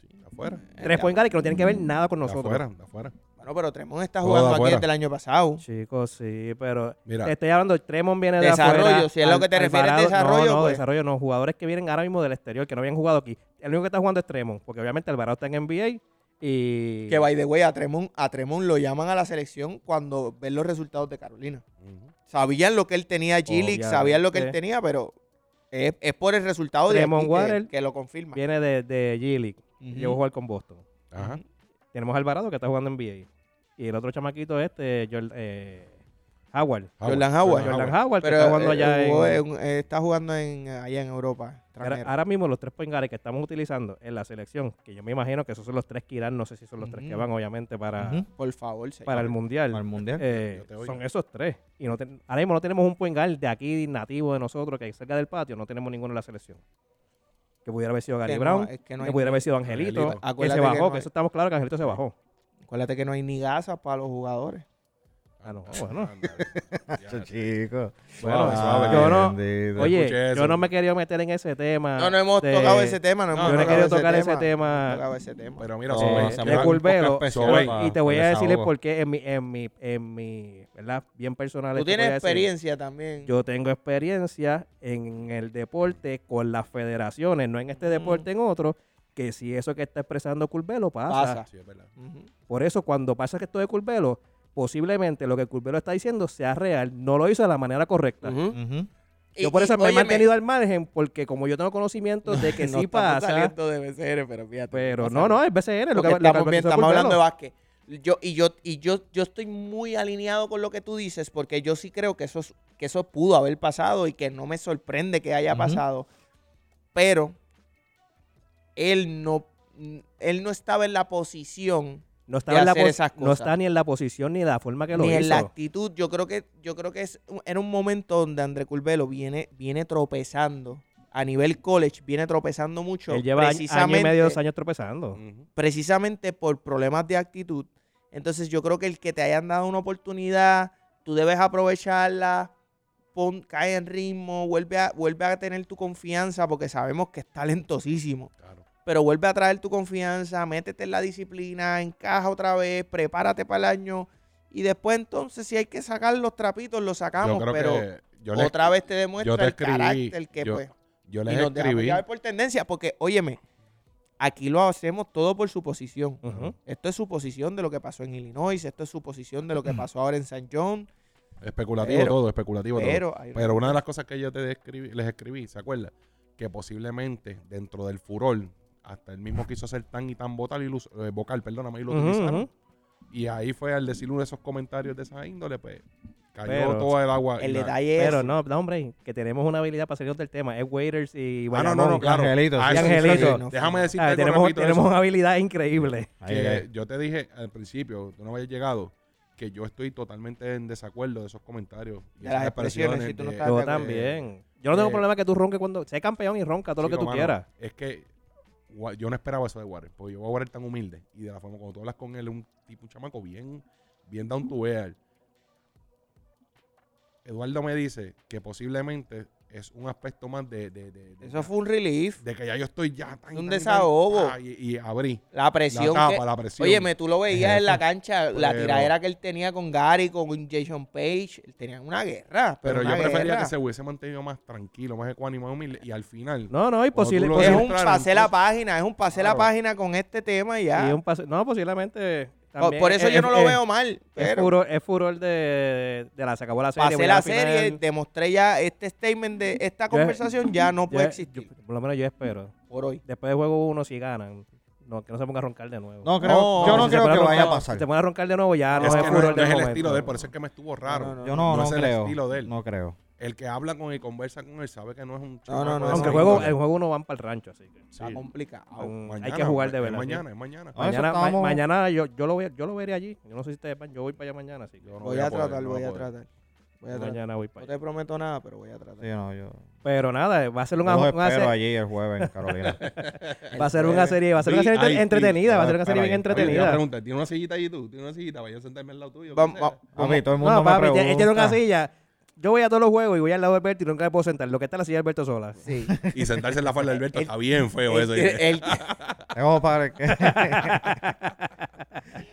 Sí, afuera. Tres point guards que no tienen que ver nada con De nosotros. afuera, de afuera. Bueno, pero Tremont está jugando de aquí desde el año pasado. Chicos, sí, pero Mira. te estoy hablando, Tremont viene de Desarrollo, afuera. si es lo que te refieres, Alvarado- desarrollo, No, no, pues. desarrollo no. Jugadores que vienen ahora mismo del exterior, que no habían jugado aquí. El único que está jugando es Tremont, porque obviamente Alvarado está en NBA y... Que by the way, a Tremont, a Tremont lo llaman a la selección cuando ven los resultados de Carolina. Ujú. Sabían lo que él tenía G-League, sabían lo que él Obviamente. tenía, pero es, es por el resultado de Tremont aquí que, Waters que lo confirma. Viene de, de G-League. Ujú. Llegó a jugar con Boston. Ajá. Tenemos a Alvarado que está jugando en NBA. Y el otro chamaquito este, Jord- eh, Howard. Jordan Howard. Jordan Howard, que Pero está jugando eh, allá jugó en... en- eh, está jugando en, allá en Europa. Ahora, mismo los tres point guards que estamos utilizando en la selección, que yo me imagino que esos son los tres que irán, no sé si son los tres que van obviamente para. Por favor, señor. para el Mundial. Para el mundial. Eh, son esos tres. Y no ten- ahora mismo no tenemos un point guard de aquí nativo de nosotros que hay cerca del patio, no tenemos ninguno en la selección. Que pudiera haber sido Gary Que no, Brown, es que no pudiera haber sido Angelito, Angelito. que se que bajó, no que eso estamos claros que Angelito se bajó. Acuérdate que no hay ni gasas para los jugadores. Ah, no, bueno. Ese chico. Bueno, Suave, suave, yo no-. Oye, yo no me quería meter en ese tema. No, no hemos de- tocado ese tema. No, No, hemos Yo no he querido tocar ese No tema tocado ese tema. Pero mira, No, eh, de Curvelo. y te voy a decirles desahogo. por qué en mi, en mi, en mi, ¿verdad? Bien personal. Tú tienes decir. experiencia también. Yo tengo experiencia en el deporte con las federaciones, no en este deporte, en otro, que si eso que está expresando Curvelo pasa. Pasa. Sí, es verdad. Ujú. Por eso cuando pasa que esto de Curvelo, posiblemente lo que Curvelo está diciendo sea real, no lo hizo de la manera correcta. Yo por y, eso me he mantenido al margen, porque como yo tengo conocimiento de que no sí pasa, de BCR, pero fíjate. pero no, no, es BCN. Lo que, estamos lo que bien, hizo estamos hablando de básquet. Yo, y yo, y yo, yo estoy muy alineado con lo que tú dices, porque yo sí creo que eso, es- que eso pudo haber pasado y que no me sorprende que haya pasado. Pero él no, él no estaba en la posición No, estaba en la esas no cosas. está ni en la posición ni en la forma que lo ni hizo. en la actitud. Yo creo que, yo creo que es, era un momento donde André Curvelo viene, viene tropezando. A nivel college, viene tropezando mucho. Él lleva año- y medio, dos años tropezando. Precisamente por problemas de actitud. Entonces yo creo que el que te hayan dado una oportunidad, tú debes aprovecharla, pon, cae en ritmo, vuelve a, vuelve a tener tu confianza, porque sabemos que es talentosísimo. Claro. Pero vuelve a traer tu confianza, métete en la disciplina, encaja otra vez, prepárate para el año. Y después entonces si hay que sacar los trapitos, los sacamos, pero les, otra vez te demuestra yo te el carácter que yo- pues yo y les nos dejamos escribí. por tendencia, porque óyeme, aquí lo hacemos todo por su posición. Ujú. Esto es su posición de lo que pasó en Illinois, esto es su posición de lo que pasó ahora en San John, Especulativo Pero- todo, especulativo todo. pero, una de las cosas que yo te escribí, les escribí, ¿se acuerdan? Que posiblemente dentro del furor, hasta él mismo quiso ser tan y tan vocal, y lo us- eh, vocal perdóname, y lo utilizaron. Y ahí fue al decir uno de esos comentarios de esa índole, pues Cayó Pero- todo el agua. El detalle es. Pero no, no, hombre, que tenemos una habilidad para salirnos del tema. Es Waiters y Ah, no, no, no, claro. Angelito, Ah, sí, eso sí, sí, Angelito. Déjame Ah, decirte algo tenemos, rapidito tenemos. Ahí, que ahí. yo te dije al principio, tú no habías llegado, que yo estoy totalmente en desacuerdo de esos comentarios. y De esas las expresiones, si tú no de- Yo también. Yo no tengo eh, problema que tú ronques cuando... Sé campeón y ronca todo lo que tú mano, quieras. Es que yo no esperaba eso de Warren, porque yo veo a Warren tan humilde. Y de la forma como tú hablas con él, es un tipo, un chamaco bien, bien down to earth. Eduardo me dice que posiblemente es un aspecto más de, de, de, de- Eso fue un relief. de que ya yo estoy ya tan, Un tan, desahogo. tan- ah, y, y abrí La presión. la que- tapa, la presión. Óyeme, tú lo veías en la cancha, la tiradera que él tenía con Gary, con Jason Page. Él tenía una guerra. Pero, pero yo prefería guerra. que se hubiese mantenido más tranquilo, más ecuánime, más humilde. Y al final, No, no, y posible... Es un pase la página, es un pase la página con este tema y ya. y un pase- no, posiblemente... por, también por eso es- yo no lo es- veo mal. Es Pero furor, es furor de, de la... Se acabó la serie. pasé la final. serie, demostré ya este statement de esta conversación ya no puede yo- existir por lo menos yo espero. por hoy. Después de juego uno, si ganan, no, que no se ponga a roncar de nuevo. No, creo, No, yo no si creo que vaya a pasar. Si se pone a roncar de nuevo, ya no es es, que no, furor no del es el momento. estilo de él, por eso es que me estuvo raro. No, no, Yo no, No no, es el creo. estilo de él. No creo. El que habla con él y conversa con él sabe que no es un No, no, no, Aunque el juego, el juego no van para el rancho, así que... Está Sí. complicado. Mm, Mañana, hay que jugar de verdad. mañana, es mañana. Ah, Mañana, ma- estábamos- mañana yo, yo, lo, voy, yo lo veré allí. Yo no sé si ustedes van, yo voy para allá mañana, así que Yo no voy a poder, tratar, no voy a tratar. Voy a tratar. mañana voy para No allá. te prometo nada, pero voy a tratar. Sí, no, yo. Pero nada, va a ser una, una espero se- allí el jueves en Carolina. va a ser una serie, va a ser una serie entretenida, va a ser una serie bien a entretenida. preguntar, ¿tiene una sillita allí tú? ¿Tiene una sillita? Vaya a sentarme al lado tuyo. Vamos. A mí todo el mundo No, me papi, pregunta. él tiene una silla. Yo voy a todos los juegos y voy al lado de Alberto y nunca me puedo sentar. Lo que está en la silla de Alberto sola. Sí. Y sentarse en la falda de Alberto está bien feo Él eso. tiene- él- Tengo para que...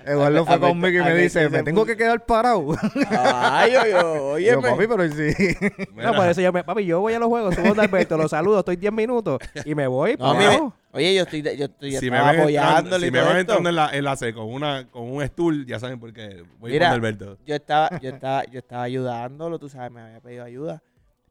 Eduardo fue conmigo y me dice, me tengo que quedar parado. Ay, oye, Y yo, oye, papi, pero ¿y sí. Mira, No, por eso yo me, papi, yo voy a los juegos, subo de Alberto, lo saludo, estoy 10 minutos y me voy. No. Oye, yo estoy, yo estoy si me entrando, apoyándole si me esto. entrando en la, en la C con, una, con un stool, ya saben por qué. Voy Mira, con Alberto. Yo estaba, yo estaba, yo estaba ayudándolo, tú sabes, me había pedido ayuda.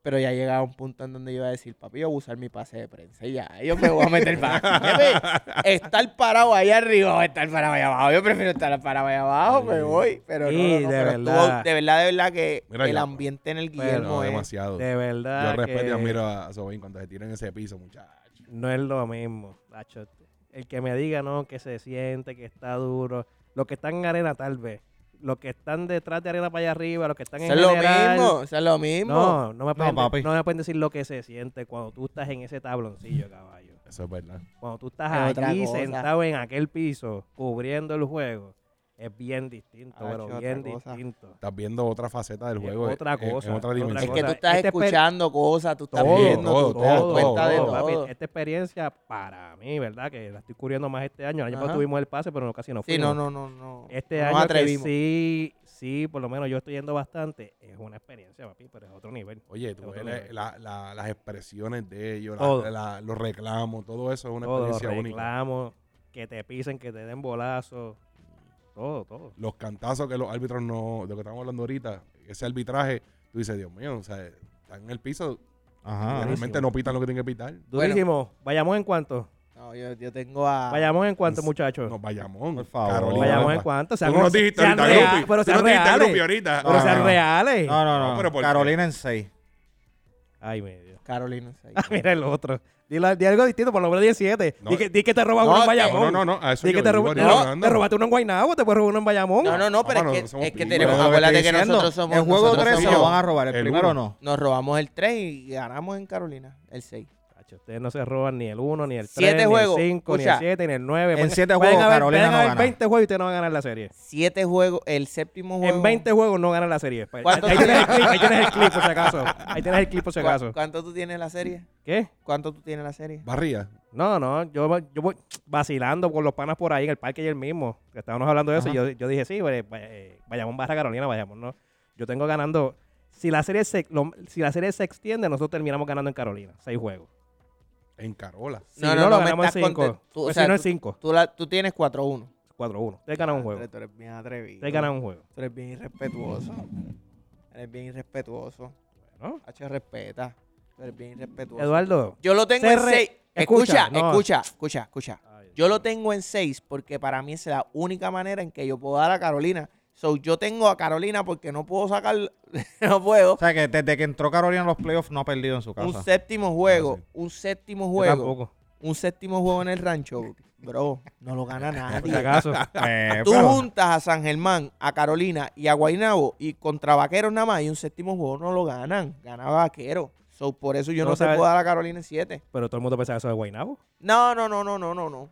Pero ya llegaba un punto en donde yo iba a decir, papi, yo voy a usar mi pase de prensa y ya, yo me voy a meter para. Estar parado ahí arriba o estar parado ahí abajo. Yo prefiero estar parado ahí abajo, me voy. Pero no, Sí, no, no, de pero verdad. de verdad, de verdad que Mira, el yo- ambiente en el Pero Guillermo No, es... demasiado. De verdad. Yo respeto que y admiro a, a Sobain cuando se tira en ese piso, muchachos. No es lo mismo. Nacho. El que me diga, no, que se siente, que está duro. Los que están en arena, tal vez. Los que están detrás de arena para allá arriba, los que están en es lo general, mismo, es lo mismo. No, no me, pueden, papi. no me pueden decir lo que se siente cuando tú estás en ese tabloncillo, caballo. Eso es verdad. Cuando tú estás Es otra allí cosa. sentado en aquel piso, cubriendo el juego, es bien distinto, Ah, pero otra bien distinto. Estás viendo otra faceta del Es juego. otra en- en cosa, otra otra dimensión. es que tú estás Este per- escuchando cosas, tú estás Todo, viendo, todo, tú te das todo, cuenta de todo. Papi, esta experiencia para mí, ¿verdad? Que la estoy cubriendo más este año. El año pasado tuvimos el pase, pero no, casi no Sí, fuimos. no, no, no, no. Este no año que sí, sí, por lo menos yo estoy yendo bastante, es una experiencia, papi, pero es otro nivel. Oye, tú ves nivel. la- la- las expresiones de ellos, la- los reclamos, todo eso es una los experiencia única. reclamos, que te pisen, que te den bolazos, todo, todo. Los cantazos que los árbitros no, de lo que estamos hablando ahorita, ese arbitraje, tú dices, Dios mío, o sea, están en el piso, Ajá. realmente no pitan lo que tienen que pitar. Durísimo. Vayamos en cuánto. No, yo, yo tengo a... Vayamos en cuánto, Pues, muchachos. No, Bayamón. Por favor. Carolina, Vayamos en ¿verdad? cuánto. Tú Sean, no dijiste sean ahorita, rea- Grupi. pero sean reales. Ahorita. Pero Ah, sean no. reales. No, no, no. No, pero ¿por qué? Carolina en 6. Ay, medio. Carolina. sí. Ah, mira el otro. Dile, di algo distinto, por lo menos 17. No. di, que, di que te robas No, uno en Bayamón. No, no, no, a eso Di yo que te, yo no, te robaste uno en Guaynabo, te puedes robar uno en Bayamón. No, no, no, pero Vámonos, es que, es que tenemos... Acuérdate que nosotros somos... El juego nosotros 3 se lo van a robar. El, el primero uno. no. Nos robamos el 3 y ganamos en Carolina, el 6. Ustedes no se roban ni el 1, ni el 3, Siete ni el 5, ni el Escucha. 7, ni el 9. En siete juegos, Carolina no haber gana. 20 juegos y ustedes no van a ganar la serie. 7 juegos, el séptimo juego... En 20 juegos no ganan la serie. Ahí, ¿Cuánto ahí tienes el clip, ahí tienes el clip por si acaso. Ahí tienes el clip por si ¿Cu- acaso. ¿Cuánto tú tienes en la serie? ¿Qué? ¿Cuánto tú tienes en la serie? Barría. No, no, yo, yo voy vacilando con los panas por ahí en el parque y el mismo. Que estábamos hablando de eso. y Yo, yo dije, sí, pues, eh, vayamos barra Carolina, vayamos, ¿no? Yo tengo ganando. Si la serie se, lo- si la serie se extiende, nosotros terminamos ganando en Carolina. Seis juegos. En Carola. Si No, no, no, lo no, me ganamos en estás cinco. content- tú, o Pues sea, si no tú- cinco. Tú, la, tú tienes 4-1. 4-1. Ustedes ganan un juego. Tú eres bien atrevido. Ustedes ganan un juego. Tú eres bien irrespetuoso. Eres bien irrespetuoso. ¿no? H respeta. Tú eres bien irrespetuoso. Eduardo. Yo lo tengo en re- 6. Escucha, Escucha, no. escucha, escucha, escucha. Yo lo tengo en 6 porque para mí es la única manera en que yo puedo dar a Carolina So, yo tengo a Carolina porque no puedo sacar, no puedo. O sea, que desde que entró Carolina a los playoffs no ha perdido en su casa. Un séptimo juego, sí. un séptimo Yo juego, tampoco. un séptimo juego en el rancho, bro, no lo gana nadie. acaso. Eh, Tú pero- juntas a San Germán, a Carolina y a Guaynabo y contra Vaqueros nada más y un séptimo juego no lo ganan, gana Vaquero. So, por eso yo No no, se puedo dar a Carolina en 7. Pero todo el mundo pensaba eso de Guaynabo. No, no, no, no, no, no, no.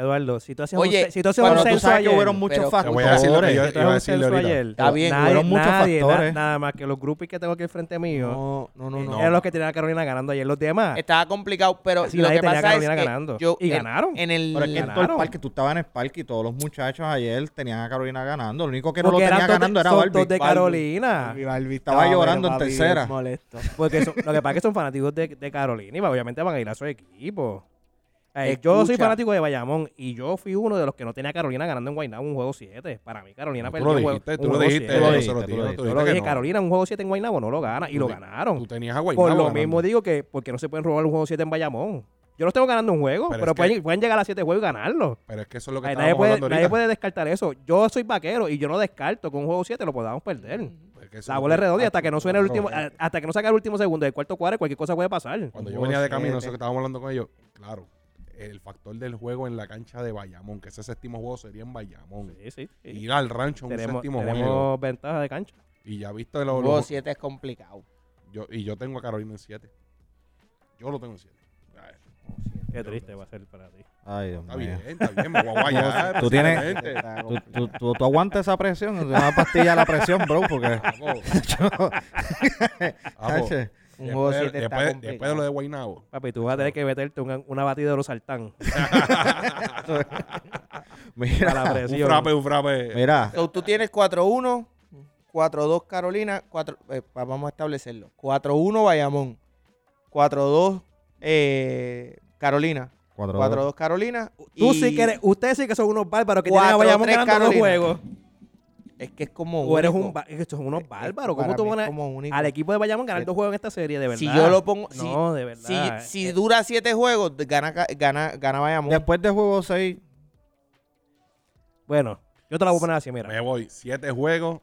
Eduardo, si tú hacías Oye, un, si tú hacías Pero un tú censo sabes que ayer, hubieron muchos pero- Te voy a decir lo que factores. yo si tú iba a decirle ahorita. ayer, Está bien. nadie, Hubieron muchos nadie, na- factores. nada más que los grupos que tengo aquí enfrente mío, No, no, no, eh, no. eran los que tenían a Carolina ganando ayer. Los demás, Estaba complicado, pero Casi lo nadie que tenía a pasa es Carolina que ganando. yo Y en- ganaron. En el Pero es que en todo el parque, tú estabas en el parque y todos los muchachos ayer tenían a Carolina ganando. Lo único que no porque lo tenía dos de- ganando era Barbie. dos de Barbie. Carolina. Estaba llorando en tercera. Porque son- lo que pasa es que son fanáticos de Carolina y obviamente van a ir a su equipo. Eh, yo soy fanático de Bayamón y yo fui uno de los que no tenía a Carolina ganando en Guaynabo un juego 7. Para mí Carolina Tú perdió lo un juego- dijiste, un tú lo dijiste. siete. lo lo lo. Yo lo dije, no. Carolina, un juego 7 en Guaynabo no lo gana y Tú lo ganaron. Tú tenías a Por Guaynabo lo ganando. mismo digo que porque no se pueden robar un juego 7 en Bayamón. Yo los tengo ganando un juego, Pero pero, es que- pueden, llegar a 7 juegos y ganarlo. Pero es que eso es lo que Ay, estábamos nadie, puede, nadie puede descartar eso. Yo soy vaquero y yo no descarto que un juego 7 lo podamos perder. Es que eso La bola es lo redonda y hasta que no suene el último, hasta que no saque el último segundo del cuarto cuadro, cualquier cosa puede pasar. Cuando yo venía de camino, siete. eso que estábamos hablando con ellos, claro, el factor del juego en la cancha de Bayamón, que ese séptimo juego sería en Bayamón. Sí, sí. sí. Ir al rancho en un Tenemos, séptimo tenemos juego. ventaja de cancha. Y ya viste El lo, juego lo- 7 es complicado. yo, y yo tengo a Carolina en 7. Yo lo tengo en 7. Qué triste va a ser para ti. Ay, Dios Está mío. bien, está bien, me voy a guayar. Tú tienes-. Tú, tú, tú, tú aguantas esa presión, una pastilla a la presión, bro, porque... Un juego Después, 7 está después, de lo de Guaynabo. Papi, tú vas a tener que meterte una, una batida de los sartán para Mira, la Un presión. frappe, un frappe. mira, So, tú tienes 4-1, 4-2 Carolina, 4, eh, vamos a establecerlo. 4-1 Bayamón, 4-2 eh, Carolina, 4-2 Carolina. Tú y sí que eres, ustedes sí que son unos bárbaros que tienen a Bayamón ganando Carolina. juegos. Es que es como O eres único. un es que estos son unos Es- es- bárbaros. ¿Cómo tú pones al equipo de Bayamón ganar dos juegos en esta serie, de verdad? Si yo lo pongo, si, No, de verdad. si, si Eh, dura 7 juegos, gana, gana, gana Bayamón. después de juego 6, Bueno, yo te la voy a poner así, mira. Me voy. 7 juegos.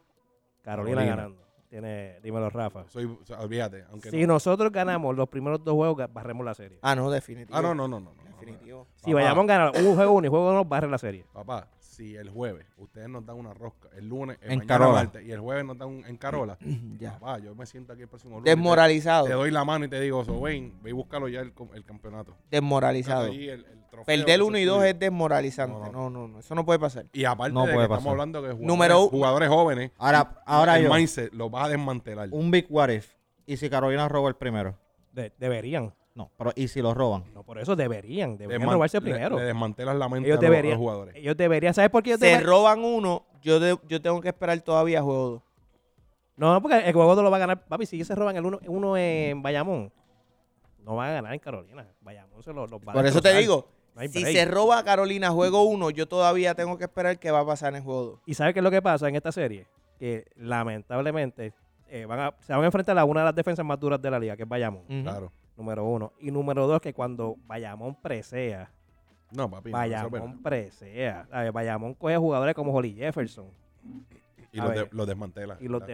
Carolina Carolina. ganando. Tiene, dímelo, Rafa. Soy, o sea, olvídate. Aunque Si no. nosotros ganamos los primeros dos juegos, barremos la serie. Ah, no, definitivo. Ah, no, no, no, no. no, no. Definitivo. Si Papá. Bayamón gana un juego uno y juego dos, barre la serie. Papá, si el jueves ustedes nos dan una rosca, el lunes, el En mañana Carola. martes, y el jueves nos dan un, en Carola, Ya. papá, yo me siento aquí el próximo lunes. te- Desmoralizado. Te, doy la mano y te digo, so, ven, ve y búscalo ya el, el campeonato. Desmoralizado. El- el trofeo, Perder eso 1 y es 2 tuyo. es desmoralizante. No, No, no. no, no. Eso no puede pasar. Y aparte No de puede que estamos hablando que jugadores, Número jugadores jóvenes, ahora, ahora el yo, mindset lo vas a desmantelar. un big what if, y si Carolina roba el primero. De- deberían. No, pero ¿y si lo roban? No, por eso deberían. Deberían Desman- robarse le- primero. Le, desmantelas la mente Ellos a, los, a los deberían. jugadores. Ellos deberían. ¿Sabes por qué ellos Se deberían? roban uno, yo, de- yo tengo que esperar todavía juego 2. No, no, porque el juego no lo va a ganar. Papi, si ellos se roban el uno, uno en Bayamón, no van a ganar en Carolina. Bayamón se los, los va a Por eso te digo, No si se roba a Carolina juego 1, yo todavía tengo que esperar qué va a pasar en juego 2. ¿Y sabes qué es lo que pasa en esta serie? Que lamentablemente eh, van a, se van a enfrentar a una de las defensas más duras de la liga, que es Bayamón, Claro. Número uno. Y número dos, que cuando Bayamón presea, No, papi. no. Bayamón presea. ¿sabes? Bayamón coge jugadores como Holly Jefferson y a los, ver. de- los desmantela. y los. Eso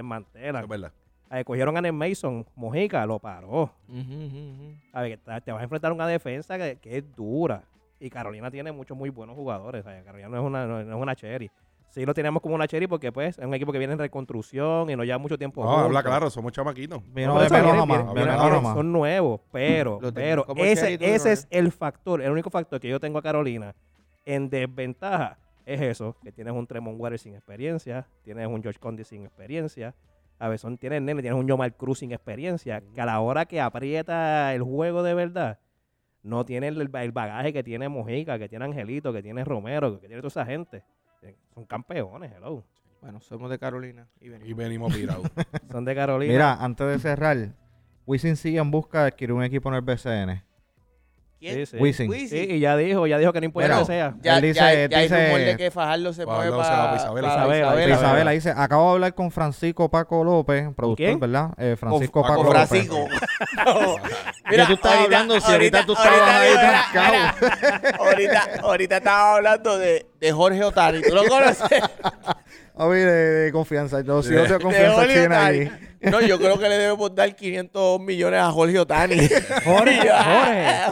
es verdad. ¿Sabes? Cogieron a Ned Mason, Mojica, lo paró. Que ta- te vas a enfrentar a una defensa que, que es dura. Y Carolina tiene muchos muy buenos jugadores. Carolina no es una, no, no es una cherry. Sí lo tenemos como una cherry porque pues es un equipo que viene en reconstrucción y no lleva mucho tiempo. No, habla claro, somos chamaquitos. No, vienen- más. Son nuevos, pero, pero ese, ese no es el factor, el único factor que yo tengo a Carolina en desventaja es eso, que tienes un Tremont Waters sin experiencia, tienes un George Conde sin experiencia, a veces son, tienes nene, tienes un Yomar Cruz sin experiencia, que a la hora que aprieta el juego de verdad, no tiene el, el bagaje que tiene Mojica, que tiene Angelito, que tiene Romero, que tiene toda esa gente. Eh, Son campeones, hello. Bueno, somos de Carolina. Y venimos. Y venimos pirados. Son de Carolina. Mira, antes de cerrar, Wisin sigue en busca de adquirir un equipo en el BCN. ¿Quién? Sí, sí. Wisin. Wisin. Sí, y ya dijo, ya dijo que no importa Bueno, que sea. Ya, Él dice- ya, ya hay dice- rumor de que Fajardo se mueve para Isabela. Isabela, Isabela. Isabela dice, acabo de hablar con Francisco Paco López, productor, quién? ¿verdad? Eh, Francisco Con Paco Con López. Francisco. ¿Qué tú estabas hablando si ahorita tú estabas era- ahorita, ahorita estaba hablando de, de Jorge Otani. ¿Tú lo conoces? A ver, de, de confianza. No, si no te de confianza Otani. ahí. No, yo creo que le debemos dar 500 millones a Jorge Otani. Jorge,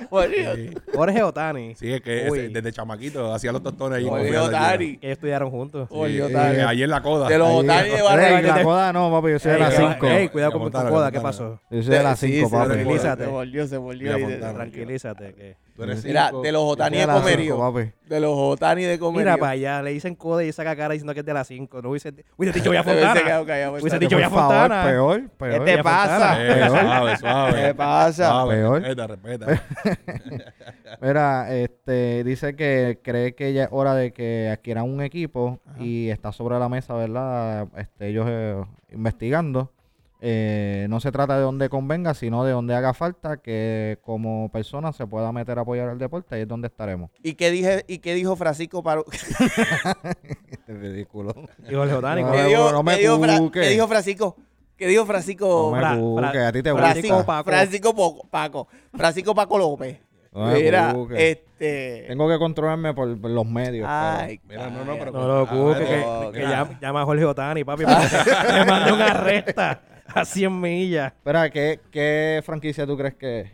Jorge. Sí, Jorge Otani. Sí, es que ese- desde chamaquito hacía los tostones ahí. Jorge. Otani. Que ellos estudiaron juntos. Sí, Jorge eh, Otani. Ayer en la coda. De los Otani de Barranquilla. la coda no, papi, yo soy de Ey, las ey, 5. ey, cuidado con tu coda, ¿qué pasó? Yo soy de las Sí, 5, se papi. tranquilízate. Se volvió, se volvió. Tranquilízate. Que... Tú eres Mira, cinco. de los Otani de comerío. De los Otani de comerío. Mira para allá, le dicen coda y saca cara diciendo que es de las 5. No hubiese, hubiese dicho ya Fontana. Hubiese dicho ya Fontana. peor, peor. ¿Qué te pasa? Eh, suave, suave. ¿Qué pasa? Suave, Peor. Respeta, respeta. Mira, este, dice que cree que ya es hora de que adquieran un equipo y está sobre la mesa, ¿verdad? Este, ellos eh, investigando. Eh, no se trata de donde convenga, sino de donde haga falta que como persona se pueda meter a apoyar el deporte, ahí es donde estaremos. ¿Y qué, dije, ¿Y qué dijo Francisco Paro? Este ridículo. Y. No, ¿Qué me- dijo, no me qué dijo qué dijo Francisco? ¿Qué dijo Francisco? No me Fra- busques, Fra- a ti te Francisco. Paco. Francisco Poco- Paco. Francisco Paco López. No me Mira, este. Tengo que controlarme por, por los medios. Ay, Mira, no, no, pero- No lo ocupe, que, no, que no. llama, llama a Jorge Otani, papi. para que Le mande una resta a 100 millas. Espera, ¿qué, ¿qué franquicia tú crees que,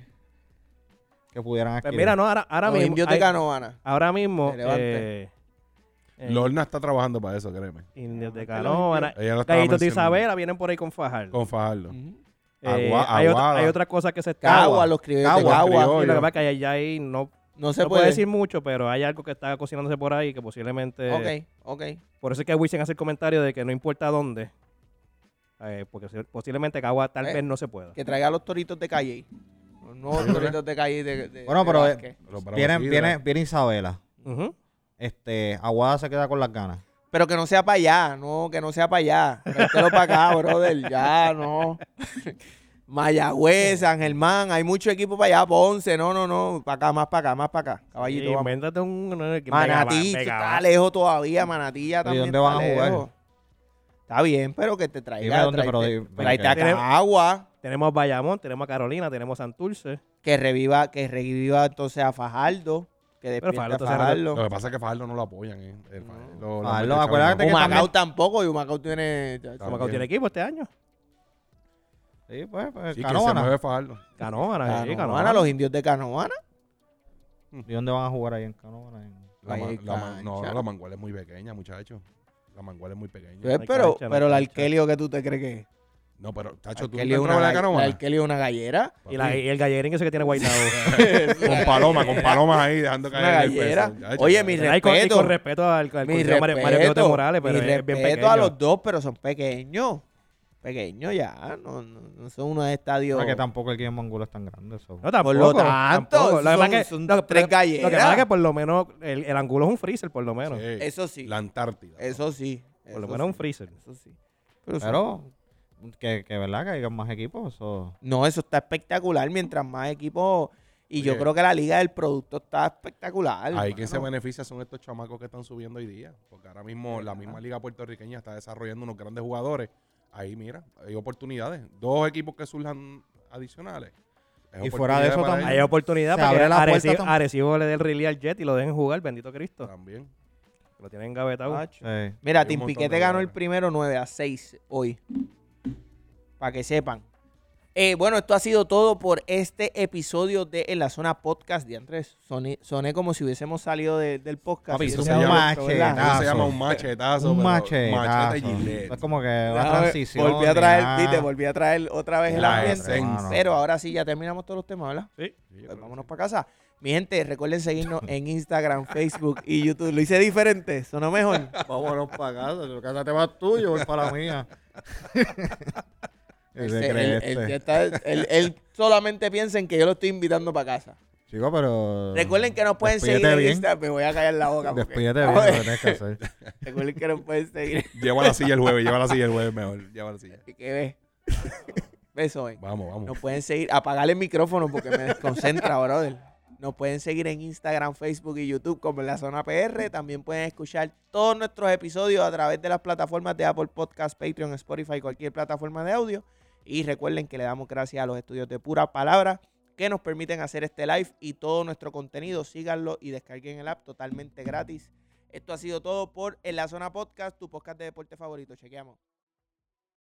que pudieran Pues adquirir? mira, no, ahora, ahora los mismo. indios de hay- Canoana. ahora mismo. Eh, eh, Lorna está trabajando para eso, créeme. indios de Canóvana. Ella lo estaba de mencionando. Isabela vienen por ahí con Fajardo. Con Fajardo. Eh, Agua- hay, otra, Aguada. hay otra cosa que se está. Cagua, los criollos de Cagua, Cagua. criollo. Y lo que pasa es que allá ahí no, No se no puede decir mucho, pero hay algo que está cocinándose por ahí que posiblemente. Ok, ok. Por eso es que Wisin hace el comentario de que no importa dónde. Eh, porque si- posiblemente Cagua tal Eh. vez no se pueda. Que traiga los toritos de calle. Los nuevos toritos de calle de, de- Bueno, de pero, eh, Vázquez. Pero para Viene, viene, viene Isabela. Este, Aguada se queda con las ganas. Pero que no sea para allá, no, que no sea para allá. Mételo para acá, brother, ya, no. Mayagüez, San Germán, hay mucho equipo para allá, Ponce, no, no, no, para acá, más para acá, más para acá, caballito, Sí, invéntate un. Manatí, mega- está mega- lejos todavía, Manatí ya ¿Y también dónde está van a jugar? Está bien, pero que te traiga, dónde, pero tráete, di- tráete a Tiene- Cagua, Tenemos a Bayamón, tenemos a Carolina, tenemos a Santurce. que reviva, que reviva entonces a Fajardo, que despierte Fajardo a Fajardo. Lo que pasa es que Fajardo no lo apoyan, ¿eh? El Fajardo, lo- lo- Fajardo, acuérdate que Humacao tampoco, y Humacao tiene... También. Macao tiene equipo este año. Sí, pues, pues Sí, que se Fajardo. Canóvana, sí, Canoana, los indios de Canoana. ¿Y dónde van a jugar ahí en Canóvana? En- La, la ma- no, la manguala es muy pequeña, muchachos. La manguala es muy pequeña. Pues, pero cancha, no pero el. Arkelio que tú te crees que es. No, pero, tacho, tú nunca una, la el Arkelio es una gallera. Y, la- y el gallerín ese que tiene guaynado. Con paloma, con palomas ahí, dejando Una caer el gallera. peso. Oye, mi. Ay, con, respeto. con respeto al, al Mi comisionado Mario, Mario respeto, Morales, pero mi es bien respeto pequeño. a los dos, pero son pequeños. Pequeños ya, no, no, no son unos estadios. Porque tampoco el Guillermo Angulo es tan grande. so. No, tampoco. Por lo tanto, tampoco. Lo que son- que- son lo que- tres Lo que pasa es galleras. que por lo menos el, el ángulo es un freezer, por lo menos. Sí, Eso sí, La Antártida. eso sí. Por lo eso menos un sí, freezer. Eso sí. Pero, que, que verdad que hayan más equipos. no, eso está espectacular. Mientras más equipos. Y yo creo que la liga del producto está espectacular. Ahí quien se beneficia son estos chamacos que están subiendo hoy día. Porque ahora mismo la misma liga puertorriqueña está desarrollando unos grandes jugadores. Ahí, mira, hay oportunidades. Dos equipos que surjan adicionales. Es Y fuera de eso también- Hay oportunidad Se para que abre la puerta Arecibo, le dé el release al Jet y lo dejen jugar, bendito Cristo. También. Lo tienen gavetado. Sí. Mira, Tim Piquete ganó el primero 9 a 6 hoy. Para que sepan. Eh, bueno, esto ha sido todo por este episodio de En la Zona Podcast de Andrés. Soné, soné como si hubiésemos salido de- del podcast. Papi, eso se llama- se llama un machetazo. Un machetazo. Es como que una Déjame- transición. Volví a traer, viste, volví a traer otra vez el La ambiente. Pero ahora sí, ya terminamos todos los temas, ¿verdad? Sí. Pues vámonos para casa. Mi gente, recuerden seguirnos en Instagram, Facebook y YouTube. ¿Lo hice diferente? ¿Sonó mejor? Vámonos para casa. Casa te vas tú, yo voy para la mía. ¿Qué se Ese- cree él, este? está- él- él solamente piensa en que yo lo estoy invitando para casa. Chico, pero... Recuerden que nos pueden seguir en bien. Instagram. Me voy a callar la boca. porque- Despídete bien lo que tienes que hacer. Recuerden que nos pueden seguir. Lleva la silla el jueves, lleva la silla el jueves mejor. Lleva la silla. ¿Qué ve? Beso, ven. Vamos, vamos. Nos pueden seguir. Apagar el micrófono porque me desconcentra, brother. Nos pueden seguir en Instagram, Facebook y YouTube como en la zona PR. También pueden escuchar todos nuestros episodios a través de las plataformas de Apple Podcast, Patreon, Spotify, cualquier plataforma de audio. Y recuerden que le damos gracias a los estudios de pura palabra que nos permiten hacer este live y todo nuestro contenido. Síganlo y descarguen el app totalmente gratis. Esto ha sido todo por En la Zona Podcast, tu podcast de deporte favorito. Chequeamos.